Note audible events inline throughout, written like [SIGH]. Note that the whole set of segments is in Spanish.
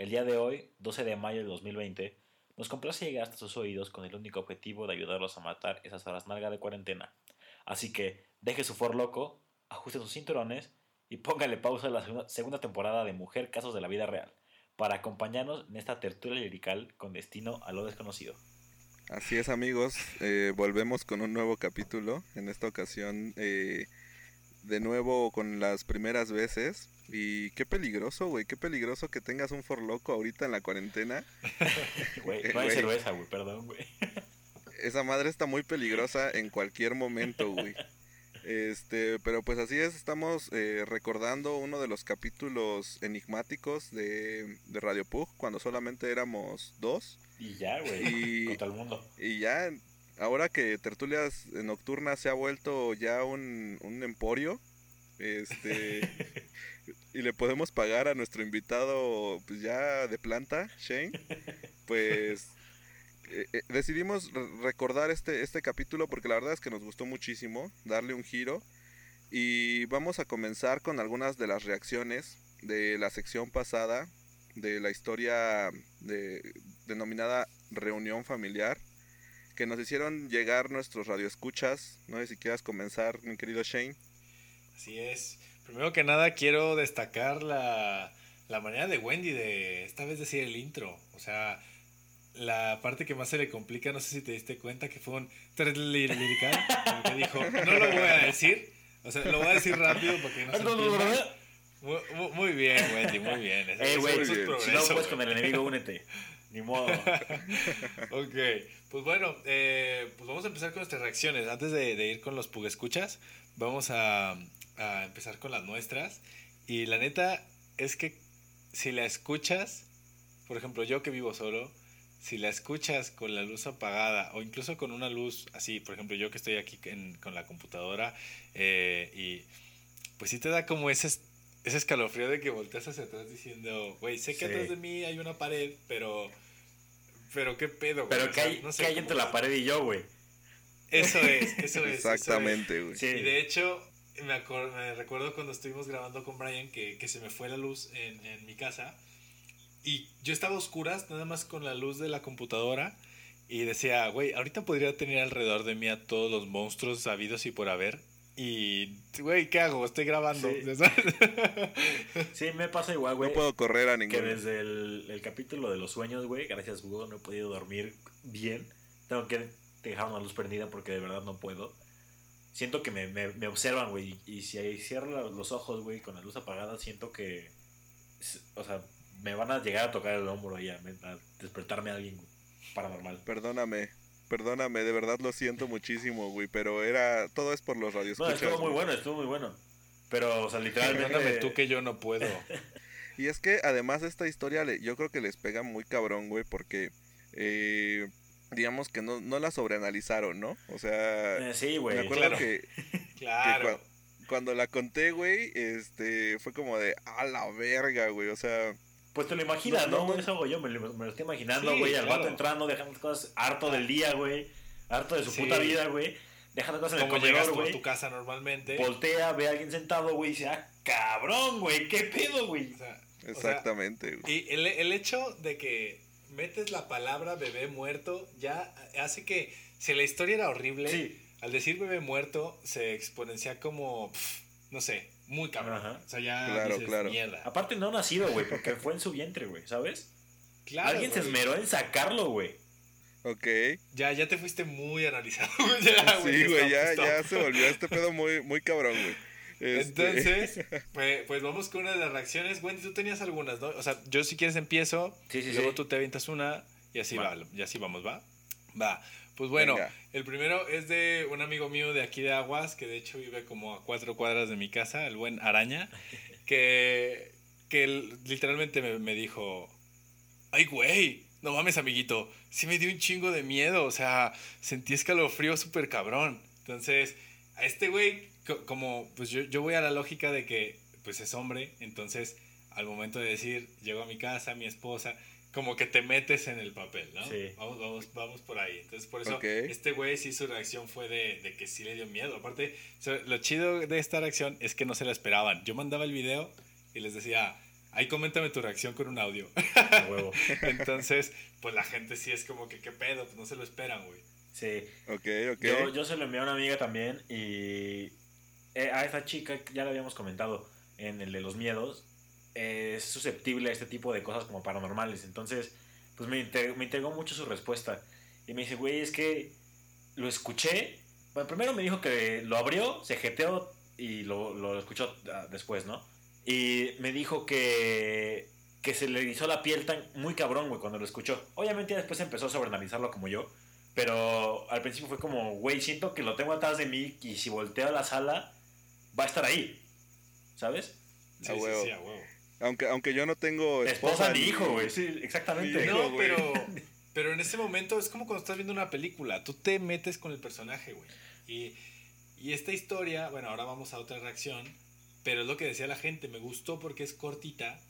El día de hoy, 12 de mayo de 2020, nos complace llegar hasta sus oídos con el único objetivo de ayudarlos a matar esas horas nalga de cuarentena. Así que deje su for loco, ajuste sus cinturones y póngale pausa a la segunda temporada de Mujer Casos de la Vida Real, para acompañarnos en esta tertulia lirical con destino a lo desconocido. Así es, amigos. eh, volvemos con un nuevo capítulo. En esta ocasión, eh, de nuevo con las primeras veces. Y qué peligroso, güey. Qué peligroso que tengas un forloco ahorita en la cuarentena. [LAUGHS] Güey, no hay cerveza, güey, perdón, güey. Esa madre está muy peligrosa en cualquier momento, güey. Este, pero pues así es, estamos eh, recordando uno de los capítulos enigmáticos de, de Radio Pug, cuando solamente éramos dos. Y ya, güey. Y- Contra el mundo. Y ya, ahora que Tertulias Nocturnas se ha vuelto ya un, un emporio, este, [LAUGHS] y le podemos pagar a nuestro invitado pues ya de planta, Shane, pues eh, eh, decidimos re- recordar este, este capítulo porque la verdad es que nos gustó muchísimo, darle un giro, y vamos a comenzar con algunas de las reacciones de la sección pasada de la historia de, denominada reunión familiar que nos hicieron llegar nuestros radioescuchas. No sé si quieras comenzar, mi querido Shane. Así es. Primero que nada quiero destacar la, la manera de Wendy de esta vez decir el intro. O sea, la parte que más se le complica, no sé si te diste cuenta que fue un trrr lirical, como que dijo, no lo voy a decir. O sea, lo voy a decir rápido porque no se entienda. Muy, bien, Wendy, muy bien. Güey, es si no, puedes con el enemigo, únete. Ni modo. [LAUGHS] Ok, pues bueno, eh, pues vamos a empezar con nuestras reacciones. Antes de, de ir con los escuchas vamos a, a empezar con las nuestras. Y la neta es que si la escuchas, por ejemplo, yo que vivo solo, si la escuchas con la luz apagada o incluso con una luz así, por ejemplo, yo que estoy aquí en- con la computadora eh, y pues sí te da como ese, ese escalofrío de que volteas hacia atrás diciendo, güey, sé que Sí. atrás de mí hay una pared, pero... Pero qué pedo, güey. Pero que hay, no sé que hay entre la pared y yo, güey. Eso es, eso es. Exactamente, güey. Sí. Y de hecho, me, acor- me recuerdo cuando estuvimos grabando con Brian que, que se me fue la luz en, en mi casa. Y yo estaba a oscuras, nada más con la luz de la computadora. Y decía, güey, ahorita podría tener alrededor de mí a todos los monstruos sabidos y por haber. Y, güey, ¿qué hago? Estoy grabando. [LAUGHS] Sí. me pasa igual, güey. No puedo correr a Que ninguno. desde el, el capítulo de los sueños, güey, gracias Google, no he podido dormir bien. Tengo que dejar una luz prendida porque de verdad no puedo. Siento que me, me, me observan, güey. Y si ahí cierro los ojos, güey, con la luz apagada, siento que. O sea, me van a llegar a tocar el hombro y a, a despertarme a alguien paranormal. Perdóname, perdóname, de verdad lo siento muchísimo, güey, pero era todo es por los No, radioescuchas. estuvo muy bueno, estuvo muy bueno. Pero, o sea, literalmente. Perdóname tú que yo no puedo. Y es que además esta historia le- yo creo que les pega muy cabrón, güey, porque eh, digamos que no, no la sobreanalizaron, ¿no? O sea, Eh, sí, güey. me acuerdo claro. que, [LAUGHS] que Claro. cua- cuando la conté, güey, este, fue como de, a la verga, güey, o sea, Pues te lo imaginas, No. Eso hago yo, me lo, me lo estoy imaginando, Sí, güey. al claro. vato entrando, dejando cosas harto del día, güey. Harto de su Sí. puta vida, güey. Dejando cosas en el Como llegas comedor, tú a güey. tu casa normalmente. Voltea, ve a alguien sentado, güey, y dice, ah, cabrón, güey, qué pedo, güey. O sea, exactamente, güey. Y el, el hecho de que metes la palabra bebé muerto ya hace que, si la historia era horrible, Sí. al decir bebé muerto se exponencia como, no sé, muy cabrón. Ajá. O sea, ya Claro, dices, claro. mierda. Aparte no ha nacido, güey, porque fue en su vientre, güey, ¿sabes? Claro, Alguien se esmeró en sacarlo, güey. Ok. Ya, ya te fuiste muy analizado. [LAUGHS] güey, ya, Sí, güey, ya, ya se volvió este pedo muy, muy cabrón, güey. Este, Entonces, [LAUGHS] pues, pues vamos con una de las reacciones. Wendy, tú tenías algunas, ¿no? O sea, yo si quieres empiezo, Sí, sí, y luego sí. tú te avientas una y así Va. va. y así vamos, ¿va? Va. Pues bueno, Venga. el primero es de un amigo mío de aquí de Aguas, que de hecho vive como a cuatro cuadras de mi casa, el buen Araña, que, que él literalmente me, me dijo, ay, güey, no mames, amiguito, sí me dio un chingo de miedo, o sea, sentí escalofrío súper cabrón. Entonces, a este güey, co- como, pues yo, yo voy a la lógica de que, pues es hombre, entonces, al momento de decir, llego a mi casa, mi esposa, como que te metes en el papel, ¿no? Sí. Vamos, vamos, vamos por ahí. Entonces, por eso, este güey sí su reacción fue de, de que sí le dio miedo. Aparte, lo chido de esta reacción es que no se la esperaban. Yo mandaba el video y les decía, ahí coméntame tu reacción con un audio. A huevo. [LAUGHS] Entonces, pues la gente sí es como que, ¿qué pedo? Pues no se lo esperan, güey. Sí. Ok, ok. Yo, yo se lo envié a una amiga también y eh, a esa chica, ya lo habíamos comentado en el de los miedos, eh, es susceptible a este tipo de cosas como paranormales. Entonces, pues me, inte- me intrigó mucho su respuesta. Y me dice, güey, es que lo escuché. Bueno, primero me dijo que lo abrió, se jeteó y lo, lo escuchó ah, después, ¿no? Y me dijo que, que se le erizó la piel tan, muy cabrón, güey, cuando lo escuchó. Obviamente después empezó a sobreanalizarlo como yo. Pero al principio fue como, güey, siento que lo tengo atrás de mí y si volteo a la sala, va a estar ahí. ¿Sabes? Sí, A sí, sí, a huevo. Aunque, aunque yo no tengo Esposa, esposa, ni hijo, güey. Sí, exactamente. Hijo, No, pero, [LAUGHS] pero en ese momento es como cuando estás viendo una película. Tú te metes con el personaje, güey. Y, y esta historia, bueno, ahora vamos a otra reacción. Pero es lo que decía la gente. Me gustó porque es cortita.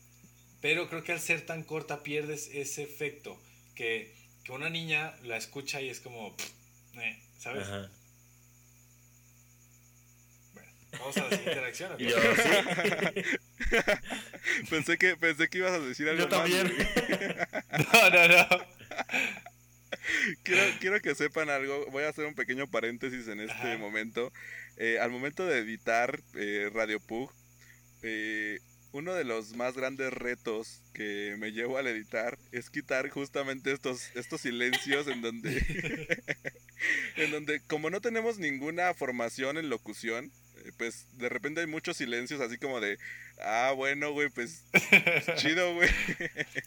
Pero creo que al ser tan corta pierdes ese efecto. Que, que una niña la escucha y es como. pff, eh, ¿Sabes? Ajá. Vamos a. ¿ok? Y yo, sí. [LAUGHS] Pensé que, pensé que ibas a decir algo Yo también. [LAUGHS] No, no, no. Quiero, quiero que sepan algo. Voy a hacer un pequeño paréntesis en este Ajá. momento. Eh, al momento de editar eh, Radio Pug, eh, uno de los más grandes retos que me llevo al editar es quitar justamente estos, estos silencios en donde, [LAUGHS] en donde como no tenemos ninguna formación en locución, pues de repente hay muchos silencios así como de, ah, bueno, güey, pues [LAUGHS] chido, güey.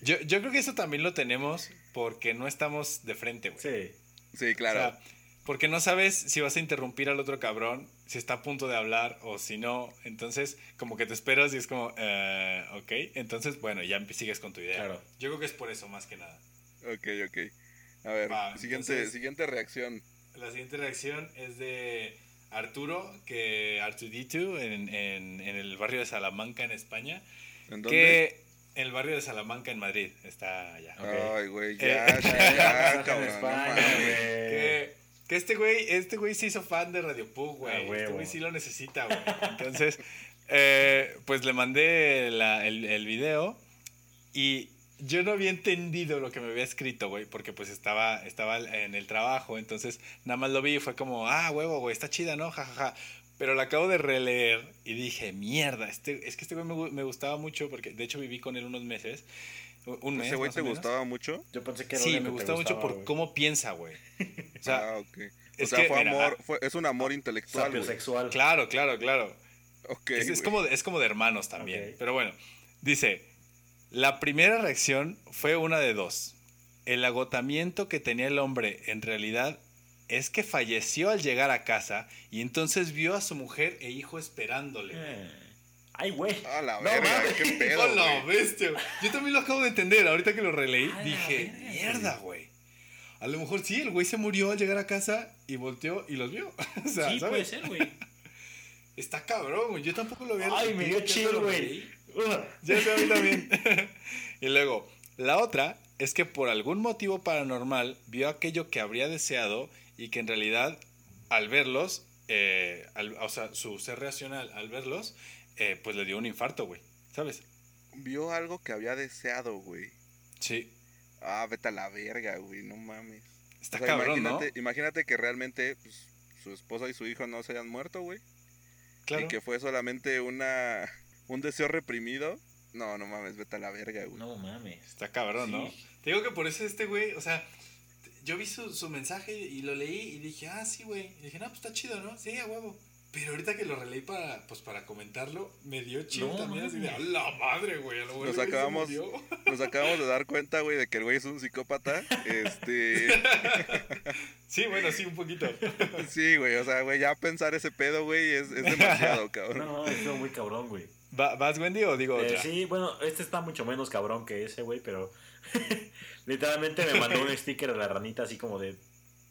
Yo, yo creo que eso también lo tenemos porque no estamos de frente, güey. Sí. Sí, claro. O sea, porque no sabes si vas a interrumpir al otro cabrón, si está a punto de hablar o si no. Entonces, como que te esperas y es como, eh, ok. Entonces, bueno, ya sigues con tu idea. Claro. Yo creo que es por eso más que nada. ok, ok. A ver, Va, siguiente, entonces- siguiente reacción. La siguiente reacción es de Arturo, que Artudito en, en, en el barrio de Salamanca, en España. ¿En dónde? Que en el barrio de Salamanca, en Madrid, está allá. Ay, güey, Eh, ya, [LAUGHS] Ya, cabrón. España. Que, que este güey, este güey se hizo fan de Radio Pug, güey. Ah, este güey sí lo necesita, güey. Entonces, eh, pues le mandé la- el, el video y yo no había entendido lo que me había escrito, güey, porque pues estaba, estaba en el trabajo, entonces nada más lo vi y fue como, ah, huevo, güey, está chida, ¿no? Ja, ja, ja. Pero la acabo de releer y dije, mierda, este, es que este güey me, gu- me gustaba mucho porque de hecho viví con él unos meses. Un mes. ¿Ese güey te menos. gustaba mucho? Yo pensé que era Sí, me gustaba mucho por cómo piensa, güey. O sea, ah, ok. O sea, que, fue mira, amor, ah, fue, es un amor intelectual. Sapiosexual. Claro, claro, claro. Ok, es, como, de- es como de hermanos también. Ok. Pero bueno, dice, la primera reacción fue una de dos. El agotamiento que tenía el hombre en realidad es que falleció al llegar a casa y entonces vio a su mujer e hijo esperándole. Eh. Ay, güey. A la No verga, mames. qué pedo, ¡Hola, güey. bestia! Yo también lo acabo de entender. Ahorita que lo releí, A la dije, verga, mierda, güey. A lo mejor sí, el güey se murió al llegar a casa y volteó y los vio. [LAUGHS] o sea, Sí, ¿sabes? puede ser, güey. Está cabrón, güey. Yo tampoco lo había Ay, me dio chill, güey. [LAUGHS] Ya sé, a mí también. [LAUGHS] y luego, la otra es que por algún motivo paranormal vio aquello que habría deseado y que en realidad al verlos, eh, al- o sea, su ser racional al verlos, eh, pues le dio un infarto, güey. ¿Sabes? Vio algo que había deseado, güey. Sí. Ah, vete a la verga, güey, no mames. Está O sea, cabrón, ¿no? imagínate, imagínate que realmente pues, su esposa y su hijo no se hayan muerto, güey. Claro. Y que fue solamente una un deseo reprimido. No, no mames, vete a la verga, güey. No mames. Está cabrón, ¿no? Te digo que por eso este güey, o sea, yo vi su, su mensaje y lo leí y dije, ah, sí, güey. Y dije, no, pues está chido, ¿no? Sí, a huevo. Pero ahorita que lo releí para, pues, para comentarlo, me dio chido No, también. Así de, a la madre, güey. A lo mejor Nos güey acabamos- murió". [LAUGHS] Nos acabamos de dar cuenta, güey, de que el güey es un psicópata. Este. [LAUGHS] Sí, bueno, sí, un poquito. Sí, güey, o sea, güey, ya pensar ese pedo, güey, es, es demasiado, [LAUGHS] cabrón. No, no, estuvo muy cabrón, güey. ¿Va- ¿Vas, Wendy, o digo Eh, sí, bueno, este está mucho menos cabrón que ese, güey, pero [LAUGHS] literalmente me mandó un sticker de la ranita así como de...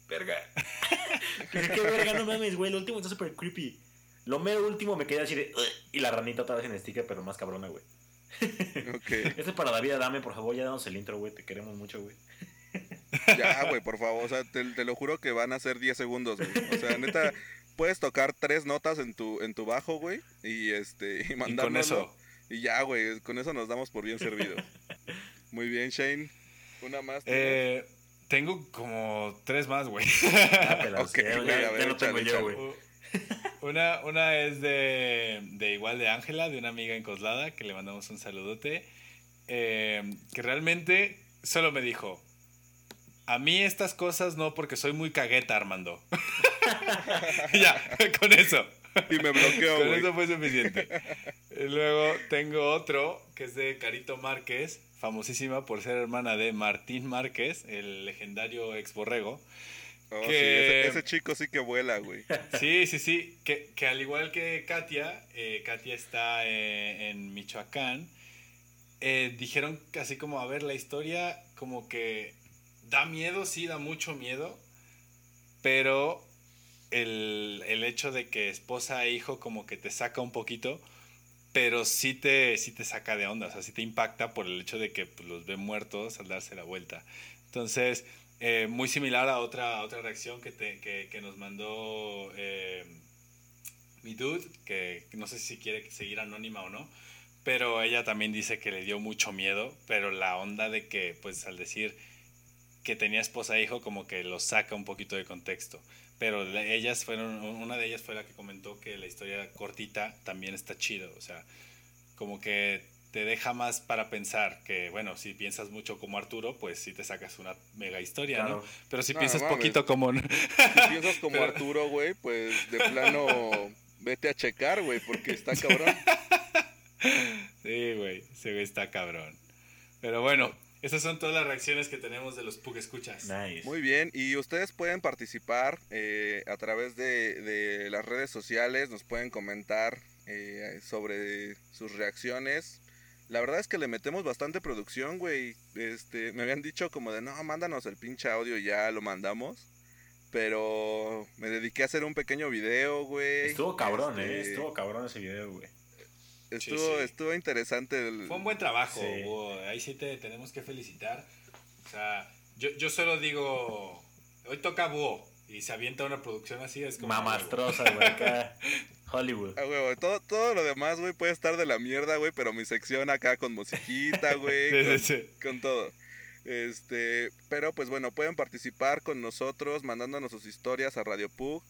Verga. [LAUGHS] Dije, qué verga, no mames, güey, lo último está súper creepy. Lo mero último me quedé así de... Y la ranita otra vez en sticker, pero más cabrona, güey. Ok. [LAUGHS] Este es para David Adame, por favor, ya danos el intro, güey, te queremos mucho, güey. Ya, güey, por favor. O sea, te, te lo juro que van a ser 10 segundos, güey. O sea, neta, puedes tocar tres notas en tu, en tu bajo, güey. Y este, [LAUGHS] y Y con eso. Y ya, güey, con eso nos damos por bien servidos. [LAUGHS] Muy bien, Shane. Una más. Eh, tengo como tres más, güey. [LAUGHS] Dátelas, Ok, ya, güey, ya- a ya ver, lo tengo yo, güey. Una, una es de, de igual de Ángela, de una amiga en Coslada, que le mandamos un saludote. eh, que realmente solo me dijo: A mí estas cosas no, porque soy muy cagueta, Armando. [LAUGHS] ya, con eso. Y me bloqueó, Con eso fue suficiente. Y luego tengo otro que es de Carito Márquez, famosísima por ser hermana de Martín Márquez, el legendario ex borrego. Oh, sí, ese, ese chico sí que vuela, güey. Sí, sí, sí. Que, que al igual que Katia, eh, Katia está eh, en Michoacán. eh, dijeron así como, a ver, la historia como que da miedo, sí, da mucho miedo. Pero el, el hecho de que esposa e hijo como que te saca un poquito. Pero sí te, sí te saca de onda, o sea, sí te impacta por el hecho de que pues, los ve muertos al darse la vuelta. Entonces, eh, muy similar a otra, otra reacción que, te, que, que nos mandó eh, mi dude, que no sé si quiere seguir anónima o no, pero ella también dice que le dio mucho miedo, pero la onda de que, pues al decir que tenía esposa e hijo, como que lo saca un poquito de contexto. Pero la- ellas fueron, una de ellas fue la que comentó que la historia cortita también está chido, o sea, como que te deja más para pensar que, bueno, si piensas mucho como Arturo, pues sí te sacas una mega historia, Claro. ¿no? Pero si No, piensas mames. poquito como... Si piensas como Pero- Arturo, güey, pues de plano vete a checar, güey, porque está cabrón. [LAUGHS] sí, güey, ese güey está cabrón. Pero bueno, esas son todas las reacciones que tenemos de los Pug Escuchas. Nice. Muy bien, y ustedes pueden participar eh, a través de, de las redes sociales, nos pueden comentar eh, sobre sus reacciones. La verdad es que le metemos bastante producción, güey. Este, me habían dicho como de, no, mándanos el pinche audio y ya lo mandamos. Pero me dediqué a hacer un pequeño video, güey. Estuvo cabrón, eh. Este, Estuvo cabrón ese video, güey. Estuvo, sí. estuvo interesante. El... Fue un buen trabajo, Sí. Hugo. Ahí sí te tenemos que felicitar. O sea, yo, yo solo digo, hoy toca Búho y se avienta una producción así, es como... Mamastrosa, güey, acá. [LAUGHS] Hollywood. Ah, güey, todo, todo lo demás, güey, puede estar de la mierda, güey, pero mi sección acá con musiquita, güey, [LAUGHS] Sí, con, con todo. Este, pero pues bueno, pueden participar con nosotros mandándonos sus historias a Radio Pug,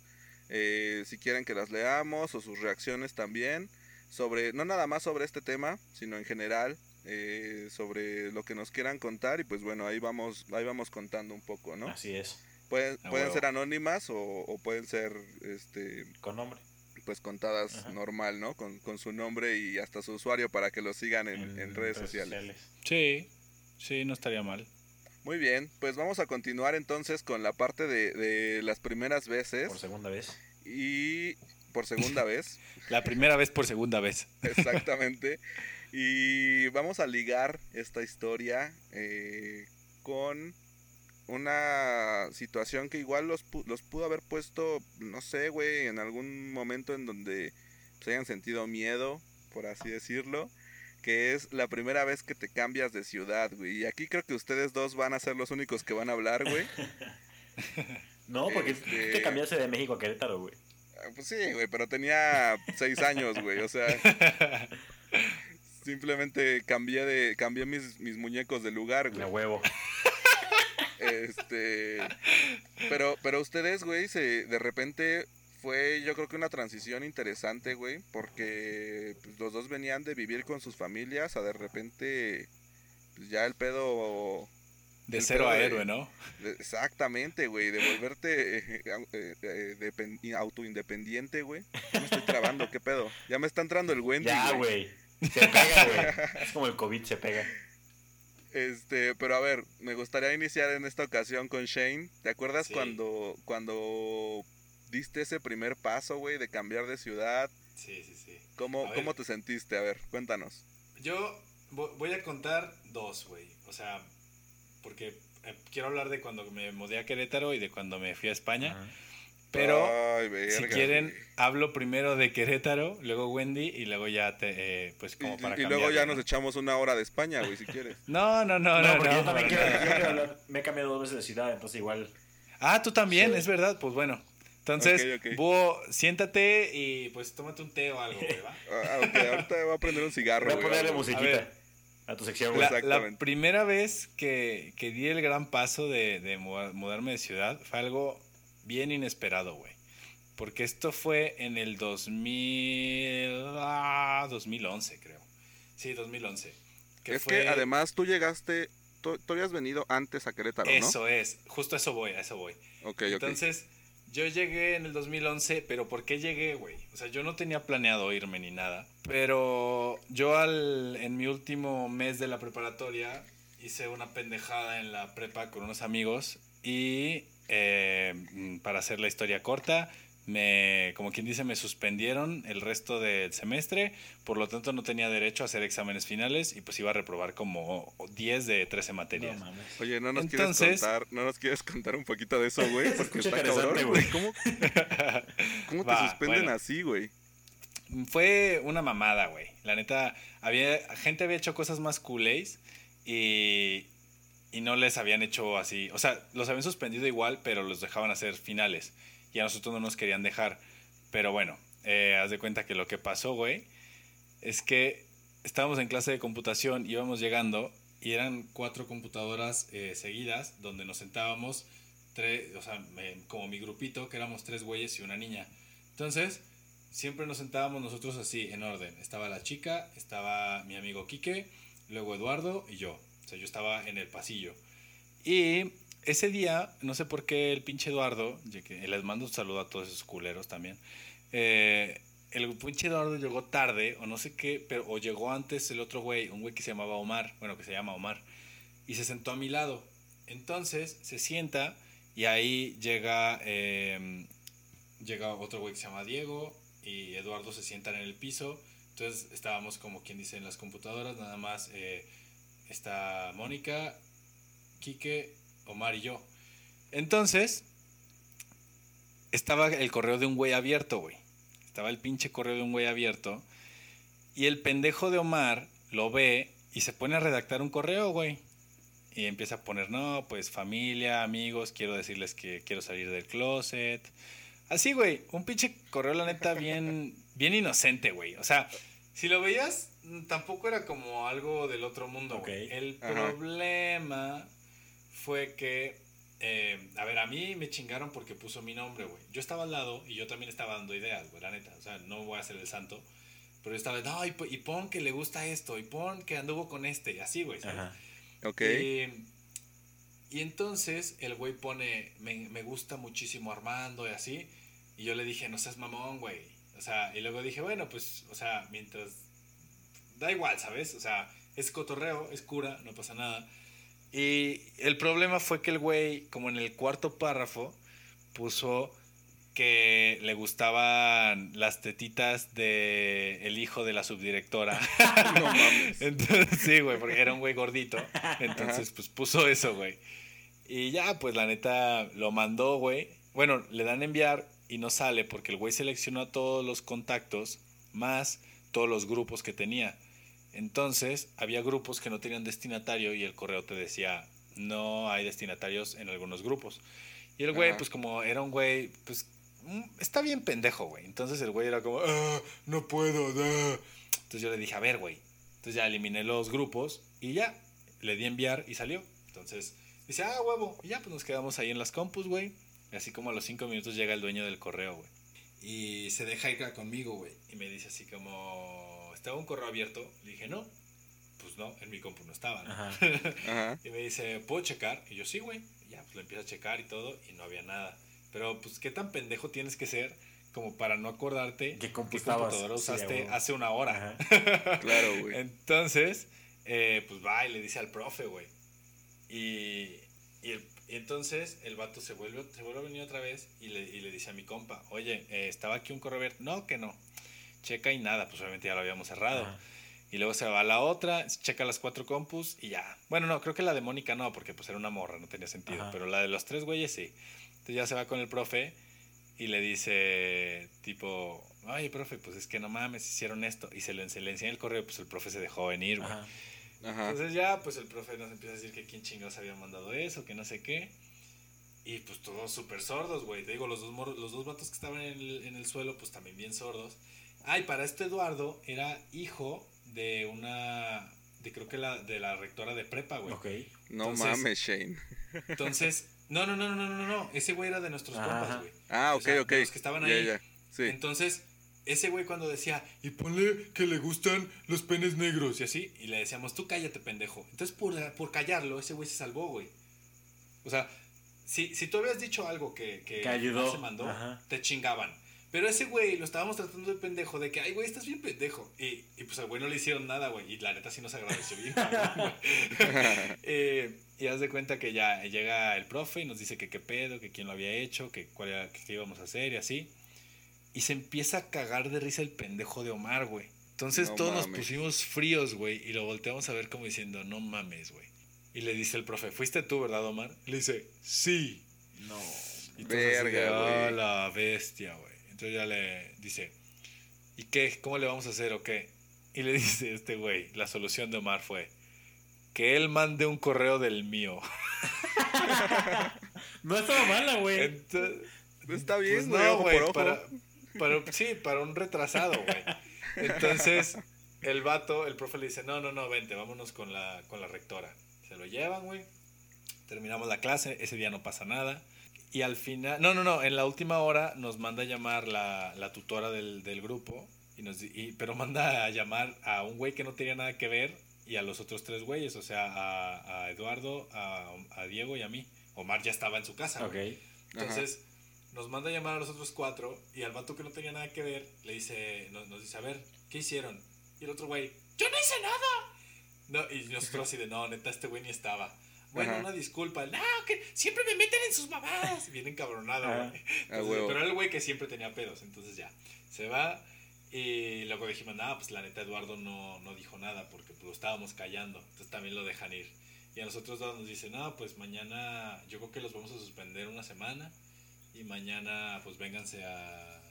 eh, si quieren que las leamos o sus reacciones también, sobre, no nada más sobre este tema, sino en general, eh, sobre lo que nos quieran contar y pues bueno, ahí vamos, ahí vamos contando un poco, ¿no? Así es. Pueden, pueden huevo. ser anónimas o, o pueden ser, este, Con nombre. pues contadas Ajá. normal, ¿no? Con, con su nombre y hasta su usuario para que lo sigan en, en redes sociales. Sí, sí, no estaría mal. Muy bien, pues vamos a continuar entonces con la parte de, de las primeras veces Por segunda vez. y por segunda [LAUGHS] vez, La primera vez por segunda vez. [LAUGHS] exactamente. Y vamos a ligar esta historia eh, con una situación que igual los, pu- los pudo haber puesto, no sé, güey, en algún momento en donde se hayan sentido miedo, por así decirlo, que es la primera vez que te cambias de ciudad, güey. Y aquí creo que ustedes dos van a ser los únicos que van a hablar, güey. [LAUGHS] No, porque Este- tú te cambiaste de México a Querétaro, güey. Pues sí, güey, pero tenía seis años, güey, o sea... Simplemente cambié de cambié mis, mis muñecos de lugar, güey. A huevo. Este, pero, pero ustedes, güey, se, de repente fue, yo creo que una transición interesante, güey, porque pues, los dos venían de vivir con sus familias a de repente, pues ya el pedo, De El cero a de- héroe, ¿no? de- exactamente, güey, de volverte eh, eh, eh, autoindependiente, güey. Ya me estoy trabando, ¿qué pedo? Ya me está entrando el Wendy, Ya, güey. Se pega, güey. Es como el COVID se pega. Este, pero a ver, me gustaría iniciar en esta ocasión con Shane. ¿Te acuerdas Sí. cuando, cuando diste ese primer paso, güey, de cambiar de ciudad? Sí, sí, sí. ¿Cómo, A ver. ¿Cómo te sentiste? A ver, cuéntanos. Yo vo- voy a contar dos, güey. O sea, porque eh, quiero hablar de cuando me mudé a Querétaro y de cuando me fui a España. Ajá. Pero Ay, verga, si quieren, güey. hablo primero de Querétaro, luego Wendy y luego ya te, eh, pues Y, como para y luego ya cambiarle, nos ¿no? echamos una hora de España, güey, si quieres. [LAUGHS] No, no, no, No, no. porque no, yo también quiero, yo quiero hablar. Me he cambiado dos veces de ciudad, entonces igual. Ah, tú también, Sí. es verdad. Pues bueno. Entonces, Ok, ok. Búho, siéntate y pues tómate un té o algo, [LAUGHS] güey, ¿va? Ah, ok, ahorita voy a prender un cigarro, Voy a ponerle musiquita A ver. A, tu sección. La, primera vez que, que di el gran paso de, de mu- mudarme de ciudad fue algo bien inesperado, güey. Porque esto fue en el 2000, ah, 2011, creo. Sí, 2011. Es fue- que además tú llegaste, tú, tú habías venido antes a Querétaro, ¿no? Eso es, justo a eso voy, a eso voy. Ok, ok. Entonces, yo llegué en el 2011, pero ¿por qué llegué, güey? O sea, yo no tenía planeado irme ni nada. Pero yo al, en mi último mes de la preparatoria hice una pendejada en la prepa con unos amigos y eh, para hacer la historia corta, me, como quien dice, me suspendieron el resto del semestre, por lo tanto no tenía derecho a hacer exámenes finales y pues iba a reprobar como 10 de 13 materias. No mames. Oye, ¿no nos Entonces- quieres contar, no nos quieres contar un poquito de eso, güey? Porque está cabrón, güey. güey. [LAUGHS] ¿Cómo, cómo te Va, suspenden bueno. así, güey? Fue una mamada, güey. La neta, había, gente había hecho cosas más culés y, y no les habían hecho así. O sea, los habían suspendido igual, pero los dejaban hacer finales. Y a nosotros no nos querían dejar. Pero bueno, eh, haz de cuenta que lo que pasó, güey, es que estábamos en clase de computación, íbamos llegando y eran cuatro computadoras eh, seguidas donde nos sentábamos, tres, o sea, como mi grupito, que éramos tres güeyes y una niña. Entonces, siempre nos sentábamos nosotros así, en orden. Estaba la chica, estaba mi amigo Quique, luego Eduardo y yo. O sea, yo estaba en el pasillo. Y ese día, no sé por qué el pinche Eduardo, les mando un saludo a todos esos culeros también. eh, el pinche Eduardo llegó tarde, o no sé qué, pero o llegó antes el otro güey, un güey que se llamaba Omar, bueno, que se llama Omar, y se sentó a mi lado. Entonces se sienta y ahí llega, eh, llega otro güey que se llama Diego y Eduardo se sientan en el piso. Entonces estábamos como quien dice en las computadoras, nada más eh, está Mónica, Quique, Omar y yo. Entonces, estaba el correo de un güey abierto, güey. Estaba el pinche correo de un güey abierto. Y el pendejo de Omar lo ve y se pone a redactar un correo, güey. Y empieza a poner, no, pues familia, amigos, quiero decirles que quiero salir del closet. Así, güey, un pinche correo, la neta, bien, [LAUGHS] bien inocente, güey. O sea, si lo veías, tampoco era como algo del otro mundo, güey. El Ajá. problema fue que, eh, a ver, a mí me chingaron porque puso mi nombre, güey. Yo estaba al lado y yo también estaba dando ideas, güey, la neta. O sea, no voy a ser el santo. Pero yo estaba, no, y, y pon que le gusta esto, y pon que anduvo con este, y así, güey. Ajá. Ok. Y, y entonces el güey pone, me, me gusta muchísimo Armando y así. Y yo le dije, no seas mamón, güey. O sea, y luego dije, bueno, pues, o sea, mientras... Da igual, ¿sabes? O sea, es cotorreo, es cura, no pasa nada. Y el problema fue que el güey, como en el cuarto párrafo, puso que le gustaban las tetitas de el hijo de la subdirectora. [LAUGHS] no mames. Entonces, sí, güey, porque era un güey gordito. Entonces, pues puso eso, güey. Y ya, pues la neta lo mandó, güey. Bueno, le dan a enviar y no sale porque el güey seleccionó a todos los contactos más todos los grupos que tenía. Entonces, había grupos que no tenían destinatario y el correo te decía, no hay destinatarios en algunos grupos. Y el güey, Ajá. pues como era un güey, pues mm, está bien pendejo, güey. Entonces el güey era como, "Ah, no puedo, ah". Entonces yo le dije, a ver, güey. Entonces ya eliminé los grupos y ya, le di a enviar y salió. Entonces dice, ah, huevo. Y ya, pues nos quedamos ahí en las compus, güey. Y así como a los cinco minutos llega el dueño del correo, güey. Y se deja ir conmigo, güey. Y me dice así como, ¿estaba un correo abierto? Le dije, no. Pues no, en mi compu no estaba. ¿no? Ajá. [LAUGHS] Ajá. Y me dice, ¿puedo checar? Y yo, sí, güey. Ya, pues lo empiezo a checar y todo, y no había nada. Pero, pues, ¿qué tan pendejo tienes que ser como para no acordarte ¿Qué compu estabas? computadora usaste hace una hora? [LAUGHS] Claro, güey. Entonces, eh, pues va y le dice al profe, güey. Y, y, el- y entonces el vato se vuelve, se vuelve a venir otra vez y le, y le dice a mi compa, oye, eh, estaba aquí un correo abierto. No, que no. Checa y nada, pues obviamente ya lo habíamos cerrado. Ajá. Y luego se va a la otra, checa las cuatro compus y ya. Bueno, no, creo que la de Mónica no, porque pues era una morra, no tenía sentido. Ajá. Pero la de los tres güeyes sí. Entonces ya se va con el profe y le dice, tipo, oye, profe, pues es que no mames, hicieron esto. Y se le, se le enseña el correo, pues el profe se dejó venir, güey. Ajá. Ajá. Entonces ya, pues el profe nos empieza a decir que quién chingados había mandado eso, que no sé qué. Y pues todos súper sordos, güey. Te digo, los dos, los dos vatos que estaban en el, en el suelo, pues también bien sordos. Ay, para este Eduardo era hijo de una, de creo que la, de la rectora de prepa, güey. Ok. No entonces- mames, Shane. Entonces, no, no, no, no, no, no, no. Ese güey era de nuestros Ajá. compas, güey. Ah, O ok, sea, ok. de los que estaban ahí. ya. Sí. Entonces, ese güey cuando decía, y ponle que le gustan los penes negros y así, y le decíamos, tú cállate, pendejo. Entonces, por, por callarlo, ese güey se salvó, güey. O sea, si, si tú habías dicho algo que, que, Que ayudó. no se mandó, Ajá. te chingaban. Pero ese güey lo estábamos tratando de pendejo, de que, ay, güey, estás bien pendejo. Y, y pues al güey no le hicieron nada, güey. Y la neta sí nos agradeció bien, cabrón. [LAUGHS] Eh, y haz de cuenta que ya llega el profe y nos dice que qué pedo, que quién lo había hecho, que cuál era, que qué íbamos a hacer y así. Y se empieza a cagar de risa el pendejo de Omar, güey. Entonces No todos nos mames. pusimos fríos, güey, y lo volteamos a ver como diciendo, no mames, güey. Y le dice el profe, ¿fuiste tú, verdad, Omar? Y le dice, sí. No. Y Verga, "Ah, güey. la bestia, güey. Entonces ya le dice, ¿y qué? ¿Cómo le vamos a hacer o qué? Y le [LAUGHS] dice este güey, la solución de Omar fue que él mande un correo del mío. [LAUGHS] No estaba mala, güey. Entonces, Está bien, pues güey, no, ojo güey, por ojo. para, para- sí, para un retrasado, güey. Entonces, el vato, el profe le dice, no, no, no, vente, vámonos con la, con la rectora. Se lo llevan, güey. Terminamos la clase, ese día no pasa nada. Y al final, no, no, no, en la última hora nos manda a llamar la, la tutora del, del grupo, y nos, di- y- pero manda a llamar a un güey que no tenía nada que ver y a los otros tres güeyes, o sea, a, a Eduardo, a, a Diego y a mí. Omar ya estaba en su casa. Ok. güey. Entonces, nos manda a llamar a los otros cuatro y al vato que no tenía nada que ver le dice, nos, nos dice, a ver, ¿qué hicieron? Y el otro güey, yo no hice nada. No, y nosotros [LAUGHS] así de, no, neta, este güey ni estaba. Bueno, Ajá. una disculpa. No, que siempre me meten en sus mamadas. Bien encabronado, güey. Pero era el güey que siempre tenía pedos. Entonces ya, se va. Y luego dijimos, nada, pues la neta Eduardo no, no dijo nada porque pues, lo estábamos callando. Entonces también lo dejan ir. Y a nosotros dos nos dicen, no, pues mañana yo creo que los vamos a suspender una semana. Y mañana pues vénganse a...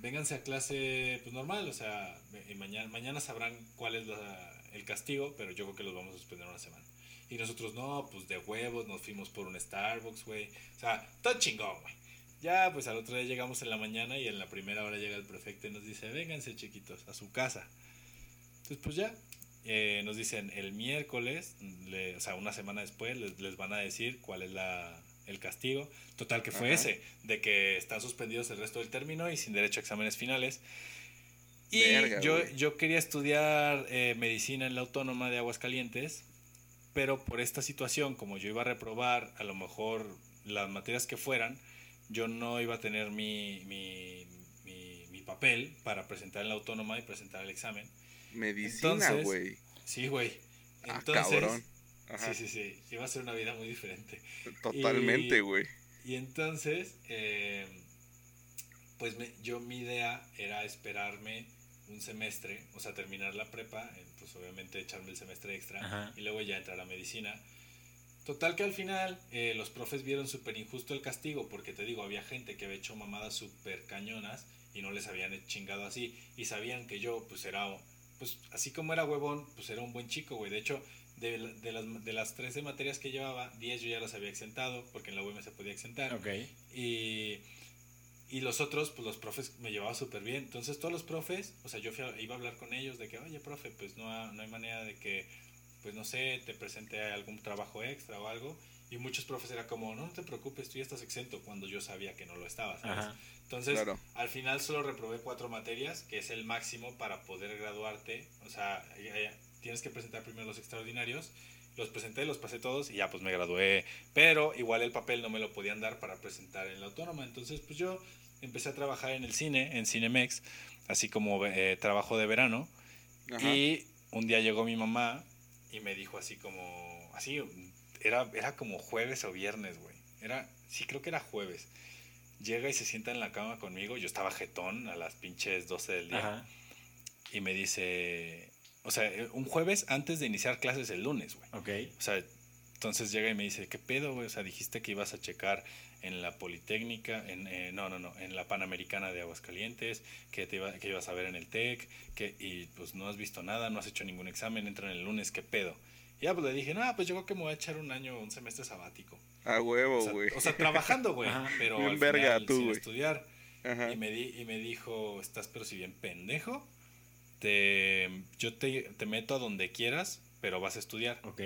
Vénganse a clase pues normal, o sea, y mañana, mañana sabrán cuál es la- el castigo, pero yo creo que los vamos a suspender una semana. Y nosotros no, pues de huevos, nos fuimos por un Starbucks, güey. O sea, todo chingón, güey. Ya, pues al otro día llegamos en la mañana y en la primera hora llega el prefecto y nos dice, vénganse chiquitos, a su casa. Entonces, pues ya, eh, nos dicen el miércoles, le- o sea, una semana después, les, les van a decir cuál es la, el castigo. Total, que fue Ajá. ese, de que están suspendidos el resto del término y sin derecho a exámenes finales. Y Verga, yo, yo quería estudiar eh, medicina en la Autónoma de Aguascalientes, pero por esta situación, como yo iba a reprobar a lo mejor las materias que fueran, yo no iba a tener mi, mi, mi, mi papel para presentar en la Autónoma y presentar el examen. Medicina, güey. Sí, güey. Ah, Entonces, cabrón. Ajá. Sí, sí, sí. Iba a ser una vida muy diferente. Totalmente, y- güey. Y entonces, eh, pues me- yo mi idea era esperarme un semestre, o sea, terminar la prepa, eh, pues obviamente echarme el semestre extra Ajá. y luego ya entrar a medicina. Total que al final eh, los profes vieron súper injusto el castigo, porque te digo, había gente que había hecho mamadas súper cañonas y no les habían chingado así, y sabían que yo, pues era, pues así como era huevón, pues era un buen chico, güey. De hecho, de, de las, de las 13 materias que llevaba, 10 yo ya las había exentado, porque en la UM se podía exentar. Ok. Y, y los otros, pues los profes me llevaba súper bien. Entonces todos los profes, o sea, yo fui a- iba a hablar con ellos de que, oye, profe, pues no, ha- no hay manera de que, pues no sé, te presente algún trabajo extra o algo. Y muchos profes era como, no, no te preocupes, tú ya estás exento, cuando yo sabía que no lo estaba, ¿sabes? Ajá. Entonces, Claro. al final solo reprobé cuatro materias, que es el máximo para poder graduarte. O sea, ya- ya tienes que presentar primero los extraordinarios. Los presenté, los pasé todos y ya pues me gradué. Pero igual el papel no me lo podían dar para presentar en la autónoma. Entonces, pues yo empecé a trabajar en el cine, en Cinemex, así como eh, trabajo de verano. Ajá. Y un día llegó mi mamá y me dijo así como, así, era, era como jueves o viernes, güey. Era, sí, creo que era jueves. llega y se sienta en la cama conmigo. Yo estaba jetón a las pinches 12 del día. Ajá. Y me dice, o sea, eh, un jueves antes de iniciar clases el lunes, güey. Ok. O sea, entonces llega y me dice, ¿qué pedo, güey? O sea, dijiste que ibas a checar en la Politécnica, en, eh, no, no, no, en la Panamericana de Aguascalientes, que, te iba, que ibas a ver en el TEC, que, y pues no has visto nada, no has hecho ningún examen, entran el lunes, ¿qué pedo? Y ya pues le dije, no, pues yo creo que me voy a echar un año, un semestre sabático. A huevo, O sea, güey. o sea, trabajando, güey, [LAUGHS] pero al verga final tú, sin güey. estudiar. Ajá. Y me, di, y me dijo, estás pero si bien pendejo, te, yo te, te meto a donde quieras, pero vas a estudiar. Ok.